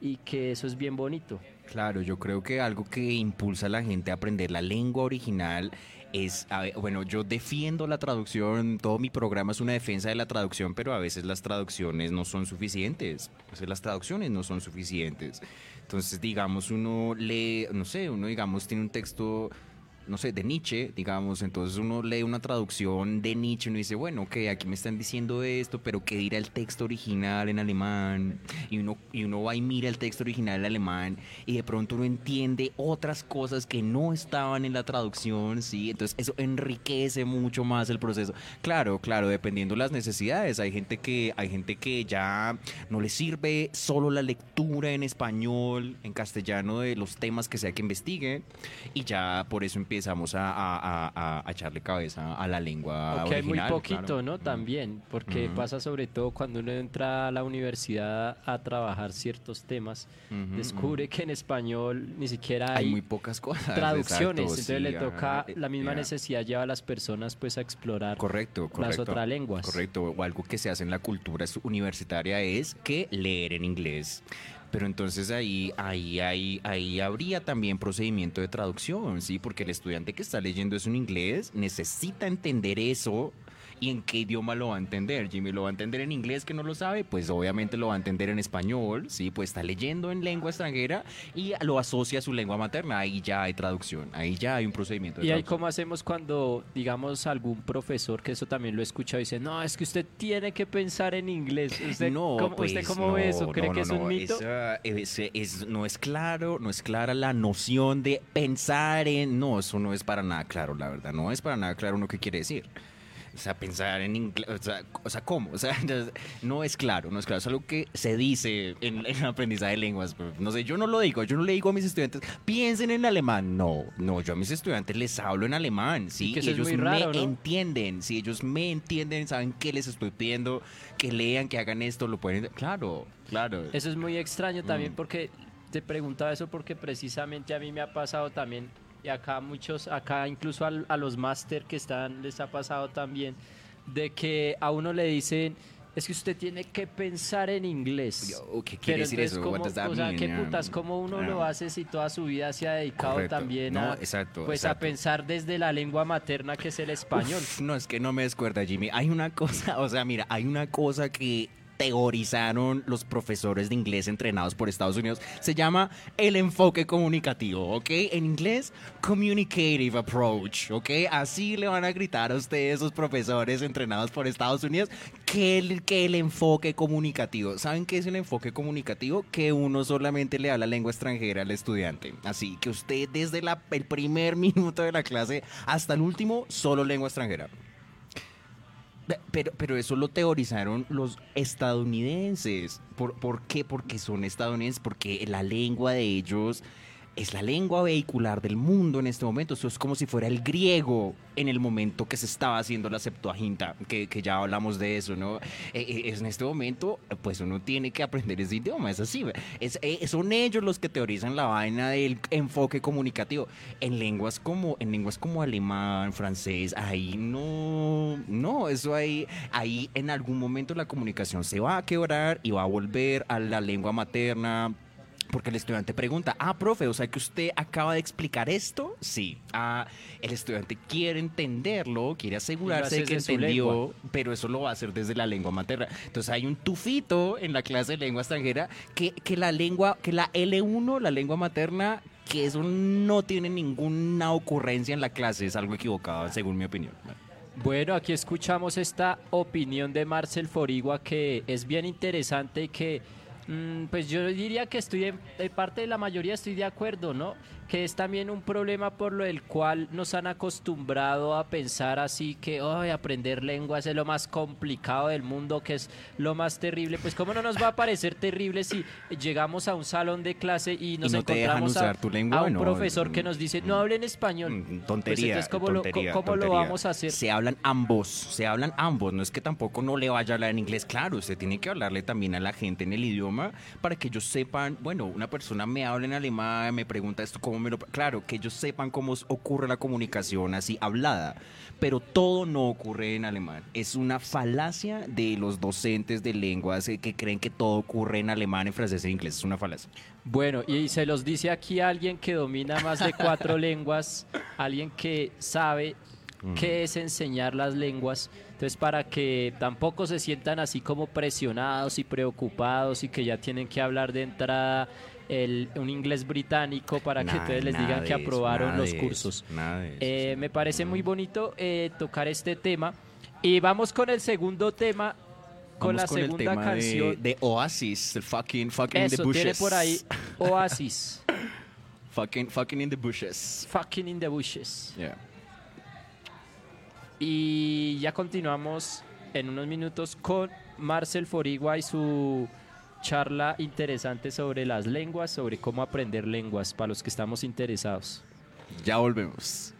y que eso es bien bonito. Claro, yo creo que algo que impulsa a la gente a aprender la lengua original es, bueno, yo defiendo la traducción, todo mi programa es una defensa de la traducción, pero a veces las traducciones no son suficientes, a veces las traducciones no son suficientes. Entonces, digamos, uno lee, no sé, uno, digamos, tiene un texto no sé, de Nietzsche, digamos, entonces uno lee una traducción de Nietzsche y uno dice, bueno, ok, aquí me están diciendo esto, pero ¿qué dirá el texto original en alemán? Y uno, y uno va y mira el texto original en alemán y de pronto uno entiende otras cosas que no estaban en la traducción, ¿sí? Entonces eso enriquece mucho más el proceso. Claro, claro, dependiendo las necesidades. Hay gente que, hay gente que ya no le sirve solo la lectura en español, en castellano de los temas que sea que investigue y ya por eso empezamos a, a- a- a echarle cabeza a la lengua Aunque hay muy poquito, claro. ¿no? Mm. También, porque Ujú. pasa sobre todo cuando uno entra a la universidad a trabajar ciertos temas, Ujú, descubre ujú. que en español ni siquiera hay hay, muy pocas cosas. traducciones, exacto, entonces le toca ajá, la misma necesidad lleva a las personas pues a explorar Correcto, correcto. las otras lenguas. Correcto, o algo que se hace en la cultura universitaria es que leer en inglés. Pero entonces ahí, ahí, ahí, ahí habría también procedimiento de traducción, ¿sí? Porque el estudiante que está leyendo eso en inglés necesita entender eso. ¿Y en qué idioma lo va a entender? Jimmy lo va a entender en inglés que no lo sabe, pues obviamente lo va a entender en español, sí, pues está leyendo en lengua extranjera y lo asocia a su lengua materna, ahí ya hay traducción, ahí ya hay un procedimiento de Y ahí cómo hacemos cuando, digamos, algún profesor, que eso también lo he escuchado, dice, no, es que usted tiene que pensar en inglés. ¿Usted, no, ¿cómo, pues, ¿usted cómo no, ve eso? ¿Cree no, que es un mito? esa- es- es- no es claro, no es clara la noción de pensar en. No, eso no es para nada claro, la verdad. No es para nada claro uno qué quiere decir. O sea, pensar en inglés, o sea, o sea, ¿cómo? O sea, (laughs) no es claro, no es claro. Es algo que se dice en, (laughs) en el aprendizaje de lenguas. pero No sé, yo no lo digo, yo no le digo a mis estudiantes, piensen en alemán. No, no, yo a mis estudiantes les hablo en alemán, ¿sí? Que Y ellos raro, me ¿no? entienden, si ellos me entienden, saben qué les estoy pidiendo, que lean, que hagan esto, lo pueden... Claro, claro. Eso es muy extraño también Mm. porque te preguntaba eso porque precisamente a mí me ha pasado también y acá muchos, acá incluso a, los máster que están les ha pasado también de que a uno le dicen es que usted tiene que pensar en inglés. Yo, ¿Qué Pero quiere decir eso? ¿cómo- o sea, ¿qué putas? ¿Cómo uno Ah. lo hace si toda su vida se ha dedicado Correcto. también No, a, exacto, pues a pensar desde la lengua materna que es el español? Uf, no, es que no me descuerda, Jimmy. Hay una cosa, o sea, mira, hay una cosa que teorizaron los profesores de inglés entrenados por Estados Unidos. Se llama el enfoque comunicativo, ¿ok? En inglés, communicative approach, ¿ok? Así le van a gritar a ustedes, esos profesores entrenados por Estados Unidos, que el, que el enfoque comunicativo. ¿Saben qué es el enfoque comunicativo? Que uno solamente le habla lengua extranjera al estudiante. Así que usted desde la- el primer (laughs) minuto de la clase hasta el último, solo lengua extranjera. Pe- Pero, pero eso lo teorizaron los estadounidenses. ¿Por, ¿Por qué? Porque son estadounidenses, porque la lengua de ellos es la lengua vehicular del mundo en este momento. Eso es como si fuera el griego en el momento que se estaba haciendo la Septuaginta, que, que ya hablamos de eso, ¿no? Eh, eh, en este momento, pues uno tiene que aprender ese idioma, es así. Es, eh, son ellos los que teorizan la vaina del enfoque comunicativo. En lenguas como, en lenguas como alemán, francés, ahí no, no, eso ahí, ahí en algún momento la comunicación se va a quebrar y va a volver a la lengua materna porque el estudiante pregunta, ah, profe, o sea que usted acaba de explicar esto. Sí. Ah, el estudiante quiere entenderlo, quiere asegurarse de que entendió, pero eso lo va a hacer desde la lengua materna. Entonces hay un tufito en la clase de lengua extranjera que, que la lengua, que la L1, la lengua materna, que eso no tiene ninguna ocurrencia en la clase, es algo equivocado, según mi opinión. Bueno, aquí escuchamos esta opinión de Marcel Forigua que es bien interesante y que, pues yo diría que estoy, de parte de la mayoría estoy de acuerdo, ¿no? Que es también un problema por lo el cual nos han acostumbrado a pensar así que, "Ay, aprender lenguas es lo más complicado del mundo, que es lo más terrible. Pues cómo no nos va a parecer terrible si llegamos a un salón de clase y nos no te dejan encontramos a, tu lengua, a un no, profesor mm, que nos dice, mm, no hablen español. Mm, Pues Tontería. entonces, ¿cómo, lo, tontería, vamos a hacer? Se hablan ambos, se hablan ambos. No es que tampoco no le vaya a hablar en inglés. Claro, usted tiene que hablarle también a la gente en el idioma para que ellos sepan. Bueno, una persona me habla en alemán, me pregunta esto, ¿cómo me lo.? Claro, que ellos sepan cómo ocurre la comunicación así hablada. Pero todo no ocurre en alemán. Es una falacia de los docentes de lenguas eh, que creen que todo ocurre en alemán, en francés e inglés. Es una falacia. Bueno, y se los dice aquí alguien que domina más de cuatro (laughs) lenguas, alguien que sabe qué es enseñar las lenguas. Entonces, para que tampoco se sientan así como presionados y preocupados y que ya tienen que hablar de entrada el, un inglés británico para que ustedes les digan que eso, aprobaron los cursos. eso, Eh, me parece muy bonito eh, tocar este tema. Y vamos con el segundo tema, con Vamos la con el segunda tema canción. De, Oasis, el fucking, fucking in the bushes. tiene por ahí (laughs) Oasis, Fucking, fucking in the bushes. Fucking in the Bushes. Yeah. Y ya continuamos en unos minutos con Marcel Forigua y su charla interesante sobre las lenguas, sobre cómo aprender lenguas para los que estamos interesados. Ya volvemos.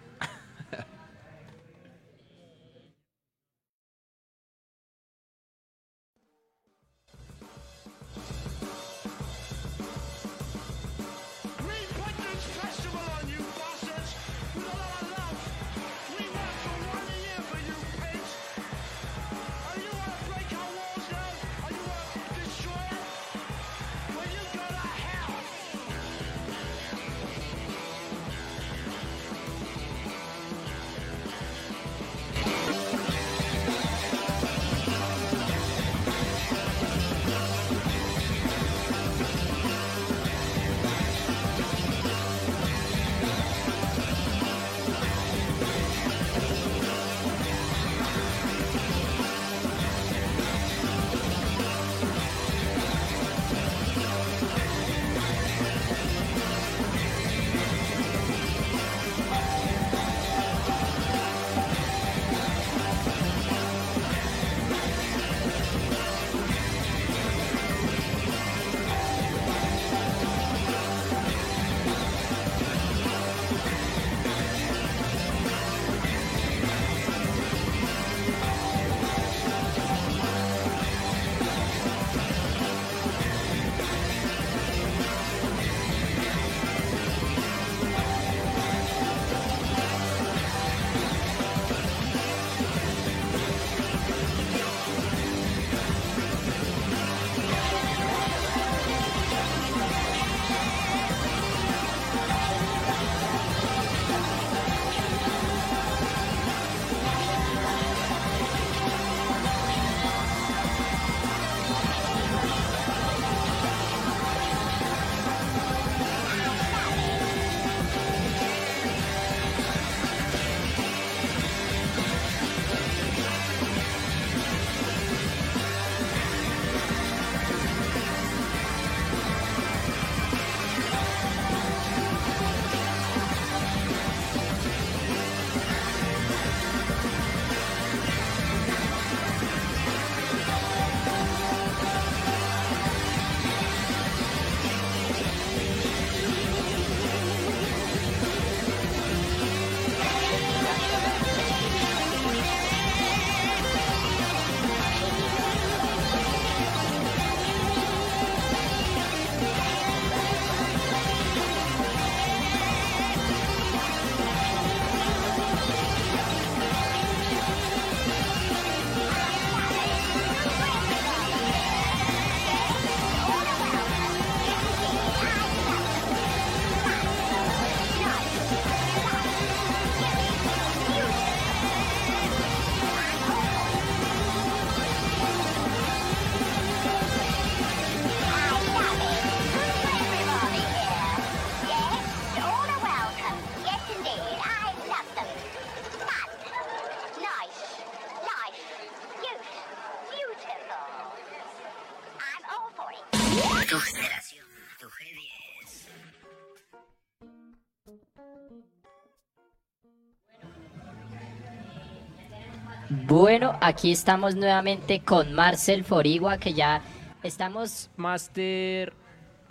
Bueno, aquí estamos nuevamente con Marcel Forigua, que ya estamos... Master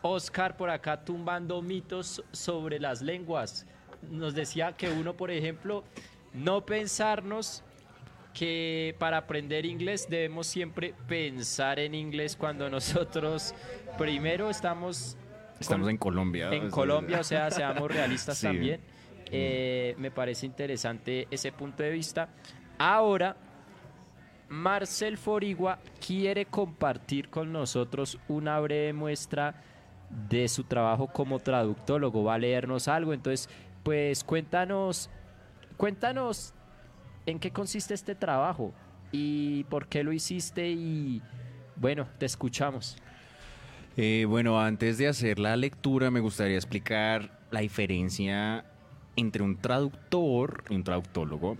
Oscar por acá tumbando mitos sobre las lenguas. Nos decía que uno, por ejemplo, no pensarnos que para aprender inglés debemos siempre pensar en inglés cuando nosotros primero estamos Estamos con- en Colombia. en Colombia, o sea, seamos realistas (laughs) Sí. también. Eh, me parece interesante ese punto de vista. Ahora, Marcel Forigua quiere compartir con nosotros una breve muestra de su trabajo como traductólogo. Va a leernos algo, entonces, pues cuéntanos, cuéntanos en qué consiste este trabajo y por qué lo hiciste y bueno, te escuchamos. Eh, bueno, antes de hacer la lectura, me gustaría explicar la diferencia entre un traductor y un traductólogo.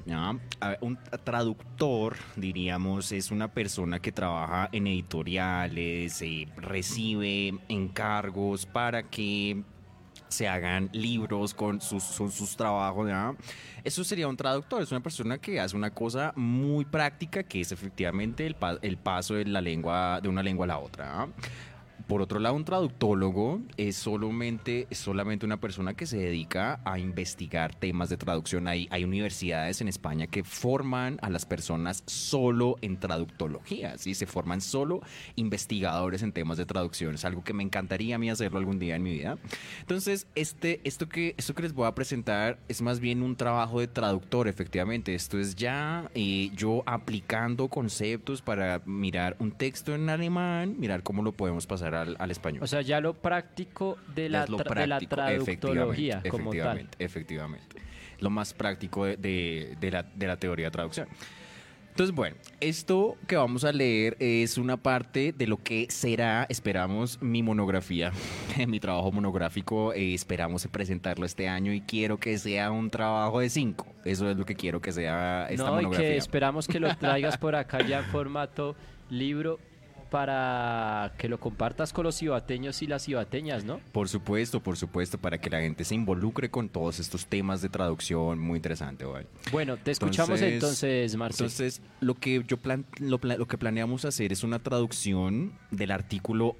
Un traductor, diríamos, es una persona que trabaja en editoriales, eh, recibe encargos para que se hagan libros con sus, sus, trabajos. Eso sería un traductor, es una persona que hace una cosa muy práctica que es efectivamente el, pa- el paso de la lengua de una lengua a la otra. Por otro lado, un traductólogo es solamente, es solamente una persona que se dedica a investigar temas de traducción. Hay, hay universidades en España que forman a las personas solo en traductología, ¿sí? Se forman solo investigadores en temas de traducción. Es algo que me encantaría a mí hacerlo algún día en mi vida. Entonces, este, esto, que, esto que les voy a presentar es más bien un trabajo de traductor, efectivamente. Esto es ya eh, yo aplicando conceptos para mirar un texto en alemán, mirar cómo lo podemos pasar al, al español. O sea, ya lo práctico de la, tra- de la práctico, traductología efectivamente, como tal. efectivamente, efectivamente. Lo más práctico de, de- de la, de la teoría de traducción. Entonces, bueno, esto que vamos a leer es una parte de lo que será, esperamos, mi monografía, (laughs) mi trabajo monográfico. eh, esperamos presentarlo este año y quiero que sea un trabajo de cinco. Eso es lo que quiero que sea esta No, y monografía. que esperamos que lo traigas por acá ya en formato libro para que lo compartas con los cibateños y las cibateñas, ¿no? Por supuesto, por supuesto, para que la gente se involucre con todos estos temas de traducción muy interesante. ¿vale? Bueno, te escuchamos entonces, Marcel. Entonces, lo que yo plan- lo, que planeamos hacer es una traducción del artículo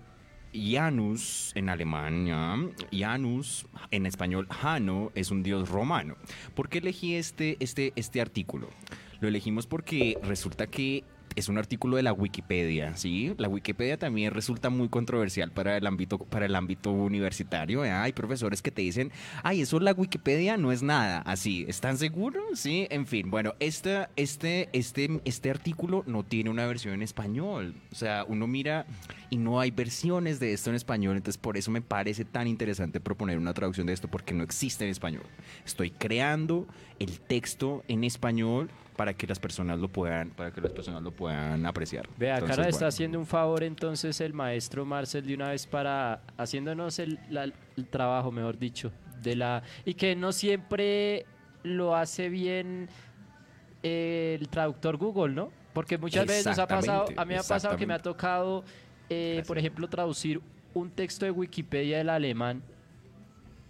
Janus en alemán, ¿ya? Janus en español, Jano es un dios romano. ¿Por qué elegí este, este, este artículo? Lo elegimos porque resulta que es un artículo de la Wikipedia, ¿sí? La Wikipedia también resulta muy controversial para el ámbito, para el ámbito universitario. ¿eh? Hay profesores que te dicen, ay, eso la Wikipedia no es nada. Así, ¿están seguros? Sí, en fin. Bueno, este, este, este, este artículo no tiene una versión en español. O sea, uno mira y no hay versiones de esto en español. Entonces, por eso me parece tan interesante proponer una traducción de esto, porque no existe en español. Estoy creando el texto en español para que las personas lo puedan, para que las personas lo puedan apreciar. Ve, acá Entonces, nos está bueno. haciendo un favor entonces el maestro Marcel de una vez para haciéndonos el, la- el trabajo, mejor dicho, de la y que no siempre lo hace bien eh, el traductor Google, ¿no? Porque muchas veces nos ha pasado, a mí me ha pasado que me ha tocado, eh, por ejemplo, traducir un texto de Wikipedia del alemán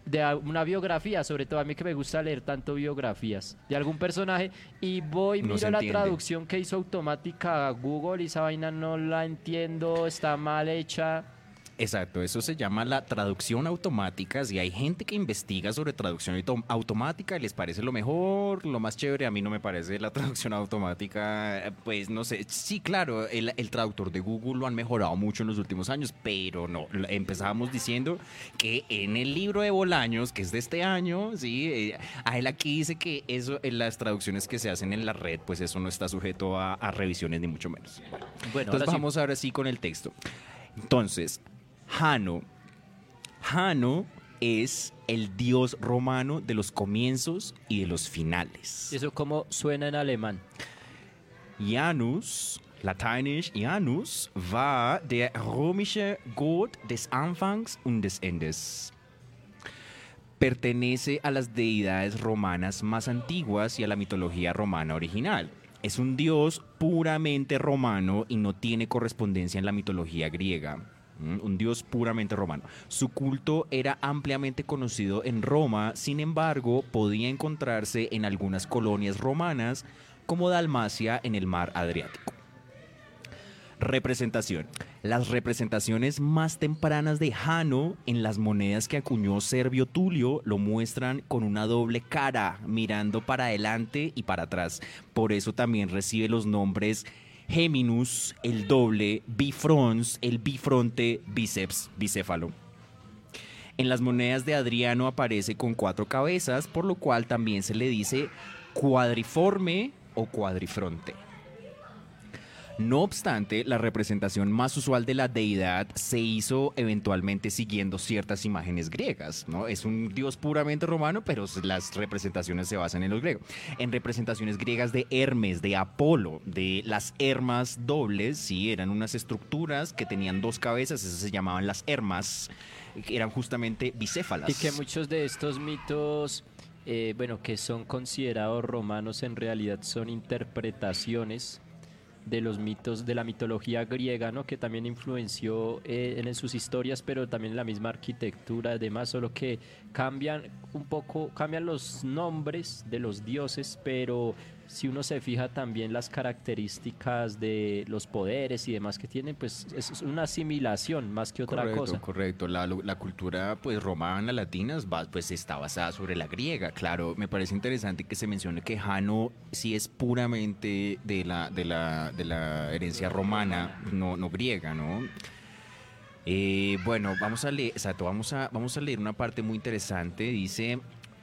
de a- una biografía, sobre todo a mí que me gusta leer tanto biografías de algún personaje y voy, No miro la entiende. traducción que hizo automática Google y esa vaina no la entiendo, está mal hecha. Exacto, eso se llama la traducción automática. Si hay gente que investiga sobre traducción auto- automática, les parece lo mejor, lo más chévere. A mí no me parece la (laughs) traducción automática, eh, pues no sé. Sí, claro, el, el traductor de Google lo han mejorado mucho en los últimos años, pero no. Empezábamos diciendo que en el libro de Bolaños, que es de este año, sí, eh, a él aquí dice que eso, en las traducciones que se hacen en la red, pues eso no está sujeto a, a revisiones ni mucho menos. Bueno, Entonces ahora sí. vamos ahora sí con el texto. Entonces, Jano. Jano es el dios romano de los comienzos y de los finales. ¿Eso cómo suena en alemán? Janus, lateinisch Janus, war der römische Gott des Anfangs und des Endes. Pertenece a las deidades romanas más antiguas y a la mitología romana original. Es un dios puramente romano y no tiene correspondencia en la mitología griega. Mm, un dios puramente romano. Su culto era ampliamente conocido en Roma, sin embargo, podía encontrarse en algunas colonias romanas como Dalmacia en el mar Adriático. Representación. Las representaciones más tempranas de Jano en las monedas que acuñó Servio Tulio lo muestran con una doble cara, mirando para adelante y para atrás. Por eso también recibe los nombres Geminus, el doble, Bifrons, el bifronte, bíceps, bicéfalo. En las monedas de Adriano aparece con cuatro cabezas, por lo cual también se le dice cuadriforme o cuadrifronte. No obstante, la representación más usual de la deidad se hizo eventualmente siguiendo ciertas imágenes griegas. ¿no? Es un dios puramente romano, pero las representaciones se basan en los griegos. En representaciones griegas de Hermes, de Apolo, de las hermas dobles, sí, eran unas estructuras que tenían dos cabezas, esas se llamaban las hermas, eran justamente bicéfalas. Y que muchos de estos mitos, eh, bueno, que son considerados romanos, en realidad son interpretaciones de los mitos de la mitología griega, ¿no? Que también influenció eh, en sus historias, pero también en la misma arquitectura, además, solo que cambian un poco, cambian los nombres de los dioses, pero si uno se fija también las características de los poderes y demás que tienen, pues es una asimilación más que otra correcto, cosa. Correcto, la, la cultura pues romana, latina, pues está basada sobre la griega, claro. Me parece interesante que se mencione que Jano sí es puramente de la, de la, de la herencia romana, no, no griega, ¿no? Eh, bueno, vamos a leer, exacto, vamos a, vamos a leer una parte muy interesante. Dice,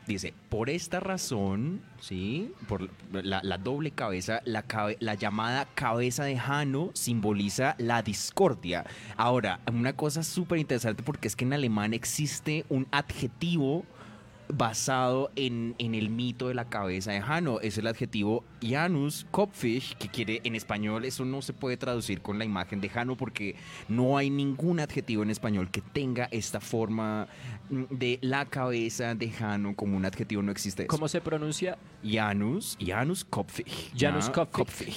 dice, por esta razón, sí, por la, doble cabeza, la, cabe- la llamada cabeza de Jano simboliza la discordia. Ahora, una cosa súper interesante porque es que en alemán existe un adjetivo basado en, en el mito de la cabeza de Jano. Es el adjetivo Janus Kopfisch, que quiere en español, eso no se puede traducir con la imagen de Jano porque no hay ningún adjetivo en español que tenga esta forma mm, de la cabeza de Jano como un adjetivo, no existe. eso. ¿Cómo se pronuncia? Janus, Janus Kopfisch. Janus.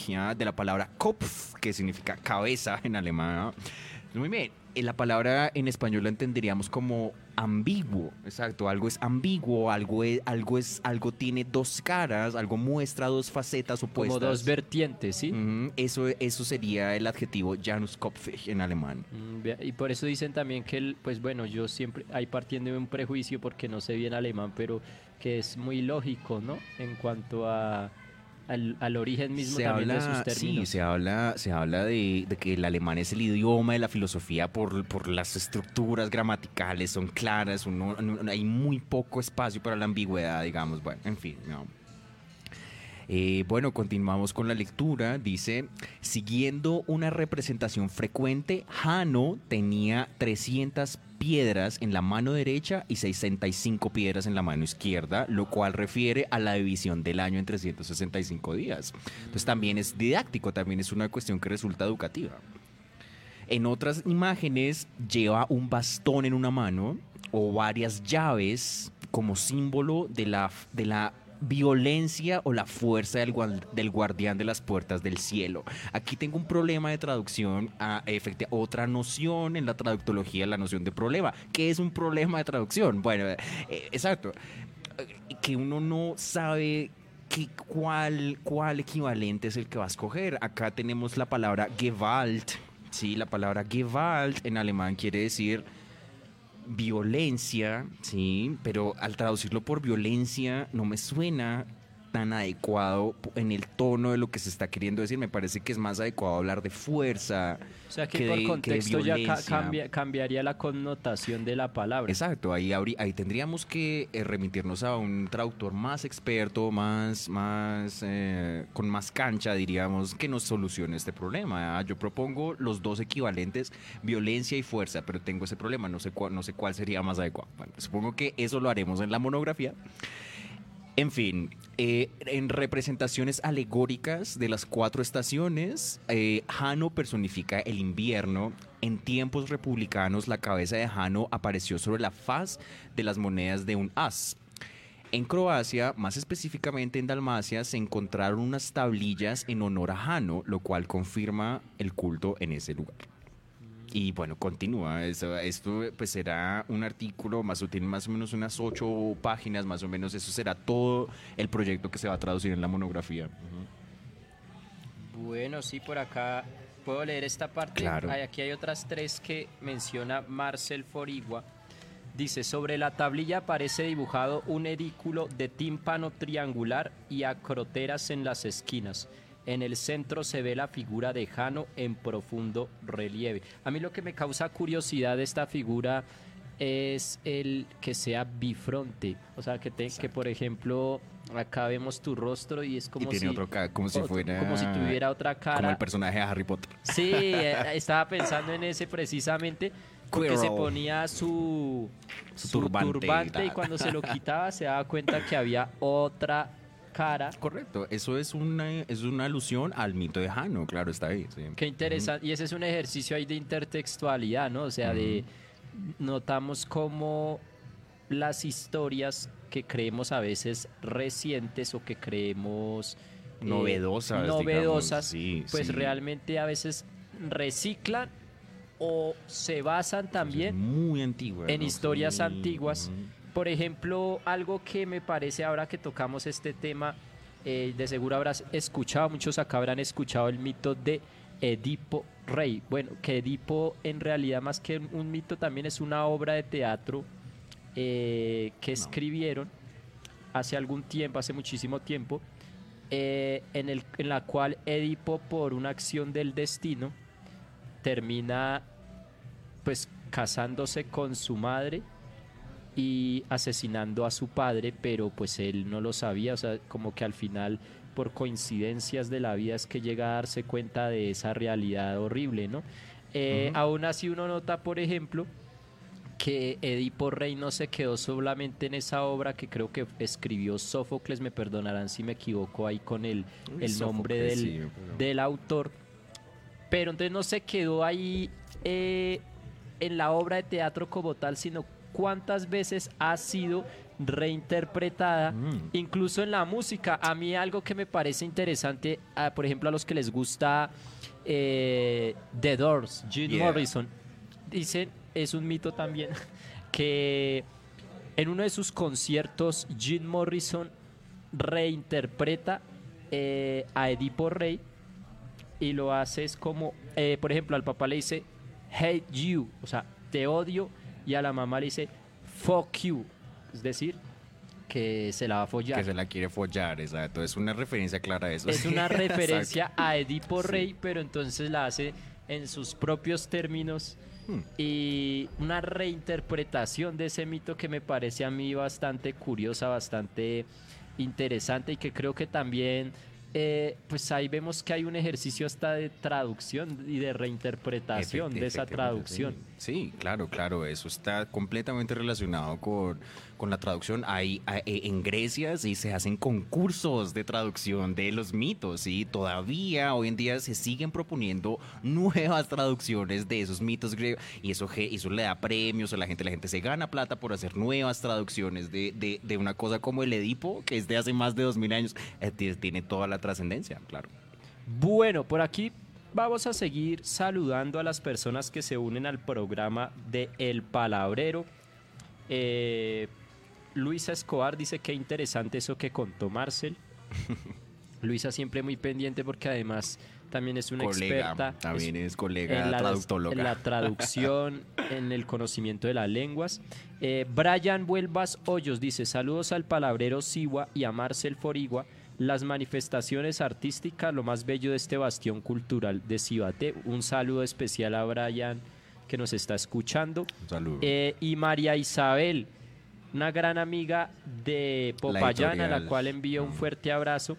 ¿ya? de la palabra Kopf, que significa cabeza en alemán. Muy bien. Eh, La palabra en español la entenderíamos como ambiguo, exacto, algo es ambiguo, algo es, algo es, algo tiene dos caras, algo muestra dos facetas opuestas. Como dos vertientes, ¿sí? Eso, eso sería el adjetivo Janus Kopfisch en alemán. Mm, Y por eso dicen también que, el, pues bueno, yo siempre, ahí partiendo de un prejuicio porque no sé bien alemán, pero que es muy lógico, ¿no? En cuanto a, al, al origen mismo se también habla, de sus términos. sí, se habla, se habla de, de que el alemán es el idioma de la filosofía por, por las estructuras gramaticales, son claras, uno- no- hay muy poco espacio para la ambigüedad, digamos. Bueno, en fin, no. Eh, bueno, continuamos con la lectura. Dice, siguiendo una representación frecuente, Jano tenía 300 piedras en la mano derecha y 65 piedras en la mano izquierda, lo cual refiere a la división del año en 365 días. Entonces también es didáctico, también es una cuestión que resulta educativa. En otras imágenes lleva un bastón en una mano o varias llaves como símbolo de la, de la violencia o la fuerza del, guardián de las puertas del cielo. Aquí tengo un problema de traducción, a, otra noción en la traductología, la noción de problema. ¿Qué es un problema de traducción? Bueno, eh, exacto. Eh, Que uno no sabe qué- cuál, cuál equivalente es el que va a escoger. Acá tenemos la palabra Gewalt. Sí, la palabra Gewalt en alemán quiere decir violencia, sí, pero al traducirlo por violencia no me suena tan adecuado en el tono de lo que se está queriendo decir. Me parece que es más adecuado hablar de fuerza. O sea que, que por de- que de contexto ya ca- cambia- cambiaría la connotación de la palabra. Exacto, ahí, ahí tendríamos que eh, remitirnos a un traductor más experto, más, más eh, con más cancha, diríamos, que nos solucione este problema. ¿ah? Yo propongo los dos equivalentes, violencia y fuerza, pero tengo ese problema, no sé cuál, no sé cuál sería más adecuado. Bueno, supongo que eso lo haremos en la monografía. En fin, eh, en representaciones alegóricas de las cuatro estaciones, eh, Jano personifica el invierno. En tiempos republicanos, la cabeza de Jano apareció sobre la faz de las monedas de un as. En Croacia, más específicamente en Dalmacia, se encontraron unas tablillas en honor a Jano, lo cual confirma el culto en ese lugar. Y bueno, continúa. Esto pues será un artículo más o tiene más o menos unas ocho páginas, más o menos. Eso será todo el proyecto que se va a traducir en la monografía. Bueno, sí, por acá puedo leer esta parte. Claro. Hay- aquí hay otras tres que menciona Marcel Forigua. Dice, sobre la tablilla aparece dibujado un edículo de tímpano triangular y acroteras en las esquinas. En el centro se ve la figura de Jano en profundo relieve. A mí lo que me causa curiosidad de esta figura es el que sea bifronte. O sea, que, te- que por ejemplo, acá vemos tu rostro y es como y tiene si... otro ca- como si otro- fuera como si tuviera otra cara. como el personaje de Harry Potter. Sí, eh, (laughs) estaba pensando en ese precisamente. Porque se Quirrell. ponía su, Su su turbante y turbante y tal. cuando se lo (laughs) quitaba se daba cuenta que había otra cara. Correcto, eso es una es una alusión al mito de Jano, claro, está ahí. sí. Qué interesante. Y ese es un ejercicio ahí de intertextualidad, ¿no? O sea, de notamos cómo las historias que creemos a veces recientes o que creemos eh, Novedosas, novedosas, digamos. Sí, pues sí. realmente a veces reciclan o se basan también muy antigua. en ¿no? historias Sí, antiguas. Por ejemplo, algo que me parece ahora que tocamos este tema, eh, de seguro habrás escuchado, muchos acá habrán escuchado el mito de Edipo Rey. Bueno, que Edipo en realidad más que un mito también es una obra de teatro eh, que escribieron hace algún tiempo, hace muchísimo tiempo, eh, en, el, en la cual Edipo por una acción del destino termina pues casándose con su madre y asesinando a su padre, pero pues él no lo sabía, o sea, como que al final por coincidencias de la vida es que llega a darse cuenta de esa realidad horrible, ¿no? Eh, Aún así uno nota, por ejemplo, que Edipo Rey no se quedó solamente en esa obra que creo que escribió Sófocles, me perdonarán si me equivoco ahí con el, Uy, el nombre del, sí, pero- del autor, pero entonces no se quedó ahí eh, en la obra de teatro como tal, sino cuántas veces ha sido reinterpretada, Mm. incluso en la música. A mí algo que me parece interesante, por ejemplo, a los que les gusta eh, The Doors, Jim Yeah. Morrison, dicen, es un mito también, (laughs) que en uno de sus conciertos Jim Morrison reinterpreta eh, a Edipo Rey y lo hace es como, eh, por ejemplo, al papá le dice hate you, o sea, te odio, y a la mamá le dice fuck you, es decir, que se la va a follar. Que se la quiere follar, exacto. Es una referencia clara a eso. Es una (laughs) referencia a Edipo Sí. Rey, pero entonces la hace en sus propios términos Hmm. y una reinterpretación de ese mito que me parece a mí bastante curiosa, bastante interesante y que creo que también, eh, pues ahí vemos que hay un ejercicio hasta de traducción y de reinterpretación Efecti- de esa traducción. Sí. Sí, claro, claro, eso está completamente relacionado con, con la traducción. Hay, eh, en Grecia sí se hacen concursos de traducción de los mitos, y todavía hoy en día se siguen proponiendo (laughs) nuevas traducciones de esos mitos griegos y eso, eso le da premios a la gente, la gente se gana plata por hacer nuevas traducciones de, de- de una cosa como el Edipo, que es de hace más de dos mil años, eh, tiene toda la trascendencia, claro. Bueno, por aquí vamos a seguir saludando a las personas que se unen al programa de El Palabrero. Eh, Luisa Escobar dice que interesante eso que contó Marcel. (laughs) Luisa siempre muy pendiente porque además también es una Colega, experta. también es, colega la, traductóloga. en la traducción, (laughs) en el conocimiento de las lenguas. Eh, Brian Vuelvas Hoyos dice, saludos al palabrero Siwa y a Marcel Forigua, las manifestaciones artísticas, lo más bello de este bastión cultural de Cibate. Un saludo especial a Brian que nos está escuchando. Un saludo. Eh, y María Isabel, una gran amiga de Popayán, a la cual envío un fuerte abrazo.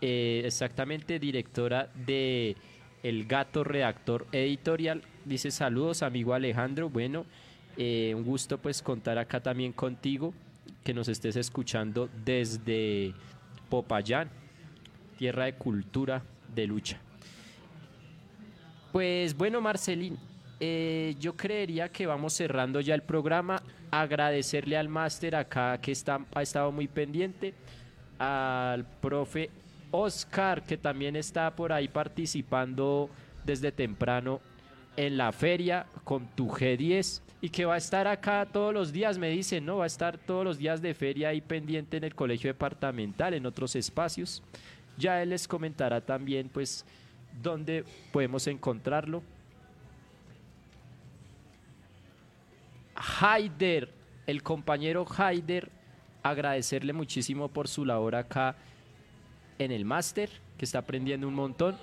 Eh, exactamente, directora de El Gato Redactor Editorial. Dice saludos, amigo Alejandro. Bueno, eh, un gusto pues contar acá también contigo, que nos estés escuchando desde Popayán, tierra de cultura, de lucha. Pues bueno, Marcelín, eh, yo creería que vamos cerrando ya el programa. Agradecerle al máster acá que está, ha estado muy pendiente, al profe Oscar, que también está por ahí participando desde temprano en la feria con tu G10 y que va a estar acá todos los días, me dicen, ¿no? Va a estar todos los días de feria ahí pendiente en el colegio departamental, en otros espacios. Ya él les comentará también, pues, dónde podemos encontrarlo. Haider, el compañero Haider, agradecerle muchísimo por su labor acá en el máster, que está aprendiendo un montón.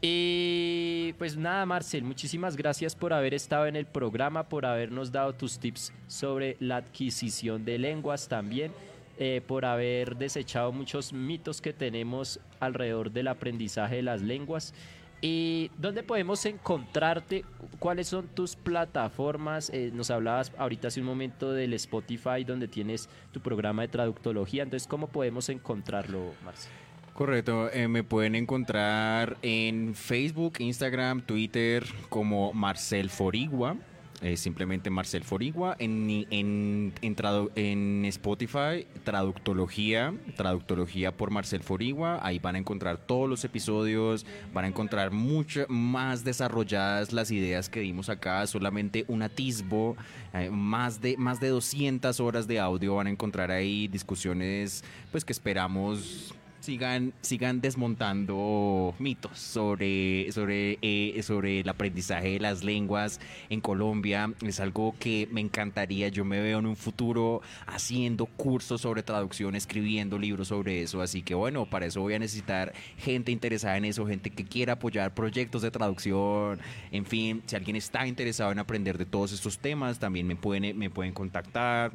Y pues nada, Marcel, muchísimas gracias por haber estado en el programa, por habernos dado tus tips sobre la adquisición de lenguas también, eh, por haber desechado muchos mitos que tenemos alrededor del aprendizaje de las lenguas. ¿Y dónde podemos encontrarte? ¿Cuáles son tus plataformas? Eh, nos hablabas ahorita hace un momento del Spotify donde tienes tu programa de traductología. Entonces, ¿cómo podemos encontrarlo, Marcel? Correcto, eh, me pueden encontrar en Facebook, Instagram, Twitter como Marcel Forigua. eh, simplemente Marcel Forigua. En, en, en, tradu- en Spotify, Traductología, Traductología por Marcel Forigua. Ahí van a encontrar todos los episodios, van a encontrar mucho más desarrolladas las ideas que dimos acá. Solamente un atisbo, eh, más, de, más de 200 horas de audio van a encontrar ahí, discusiones pues que esperamos sigan, sigan desmontando mitos sobre, sobre, eh, sobre el aprendizaje de las lenguas en Colombia. Es algo que me encantaría. Yo me veo en un futuro haciendo cursos sobre traducción, escribiendo libros sobre eso. Así que bueno, para eso voy a necesitar gente interesada en eso, gente que quiera apoyar proyectos de traducción. En fin, si alguien está interesado en aprender de todos estos temas, también me pueden, me pueden contactar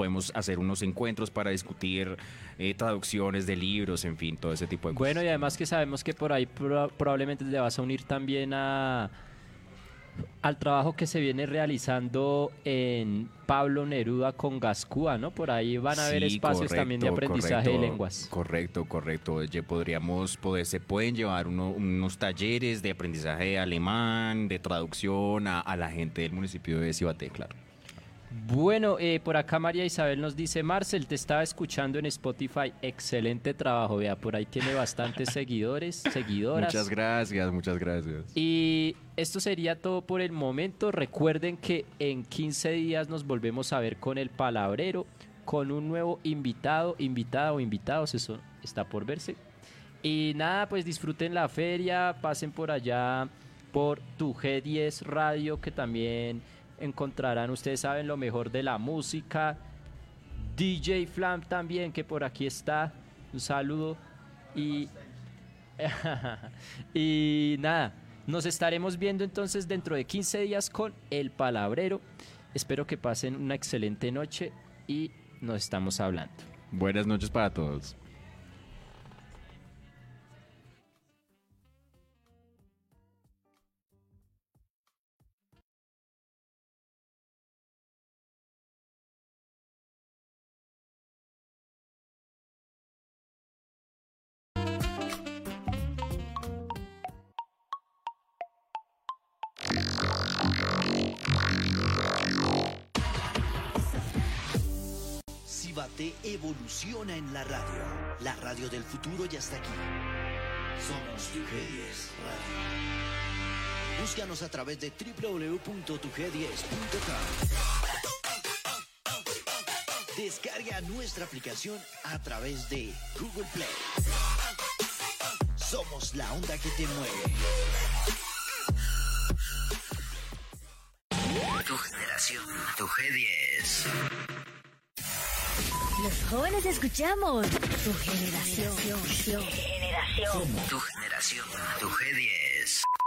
podemos hacer unos encuentros para discutir eh, traducciones de libros, en fin, todo ese tipo de cosas. Bueno, y además que sabemos que por ahí pro- probablemente te vas a unir también a al trabajo que se viene realizando en Pablo Neruda con Gascúa, ¿no? Por ahí van a haber espacios también de correcto, aprendizaje de lenguas. Correcto, correcto. Podríamos, poder, se pueden llevar uno- unos talleres de aprendizaje de alemán, de traducción a, a la gente del municipio de Cibaté, claro. Bueno, eh, por acá María Isabel nos dice, Marcel, te estaba escuchando en Spotify, excelente trabajo, vea, por ahí tiene bastantes (laughs) seguidores, seguidoras. Muchas gracias, muchas gracias. Y esto sería todo por el momento. Recuerden que en 15 días nos volvemos a ver con el palabrero, con un nuevo invitado, invitada o invitados, eso está por verse. Y nada, pues disfruten la feria, pasen por allá por tu G10 Radio, que también encontrarán, ustedes saben, lo mejor de la música. DJ Flam también, que por aquí está. Un saludo. Y (laughs) y nada, nos estaremos viendo entonces dentro de 15 días con El Palabrero. Espero que pasen una excelente noche y nos estamos hablando. Buenas noches para todos. Evoluciona en la radio. La radio del futuro ya está aquí. Somos tu G10 Radio. Búscanos a través de www.tug10.com. Descarga nuestra aplicación a través de Google Play. Somos la onda que te mueve. Tu generación, tu G10. Los jóvenes escuchamos tu generación. Tu generación, tu G10.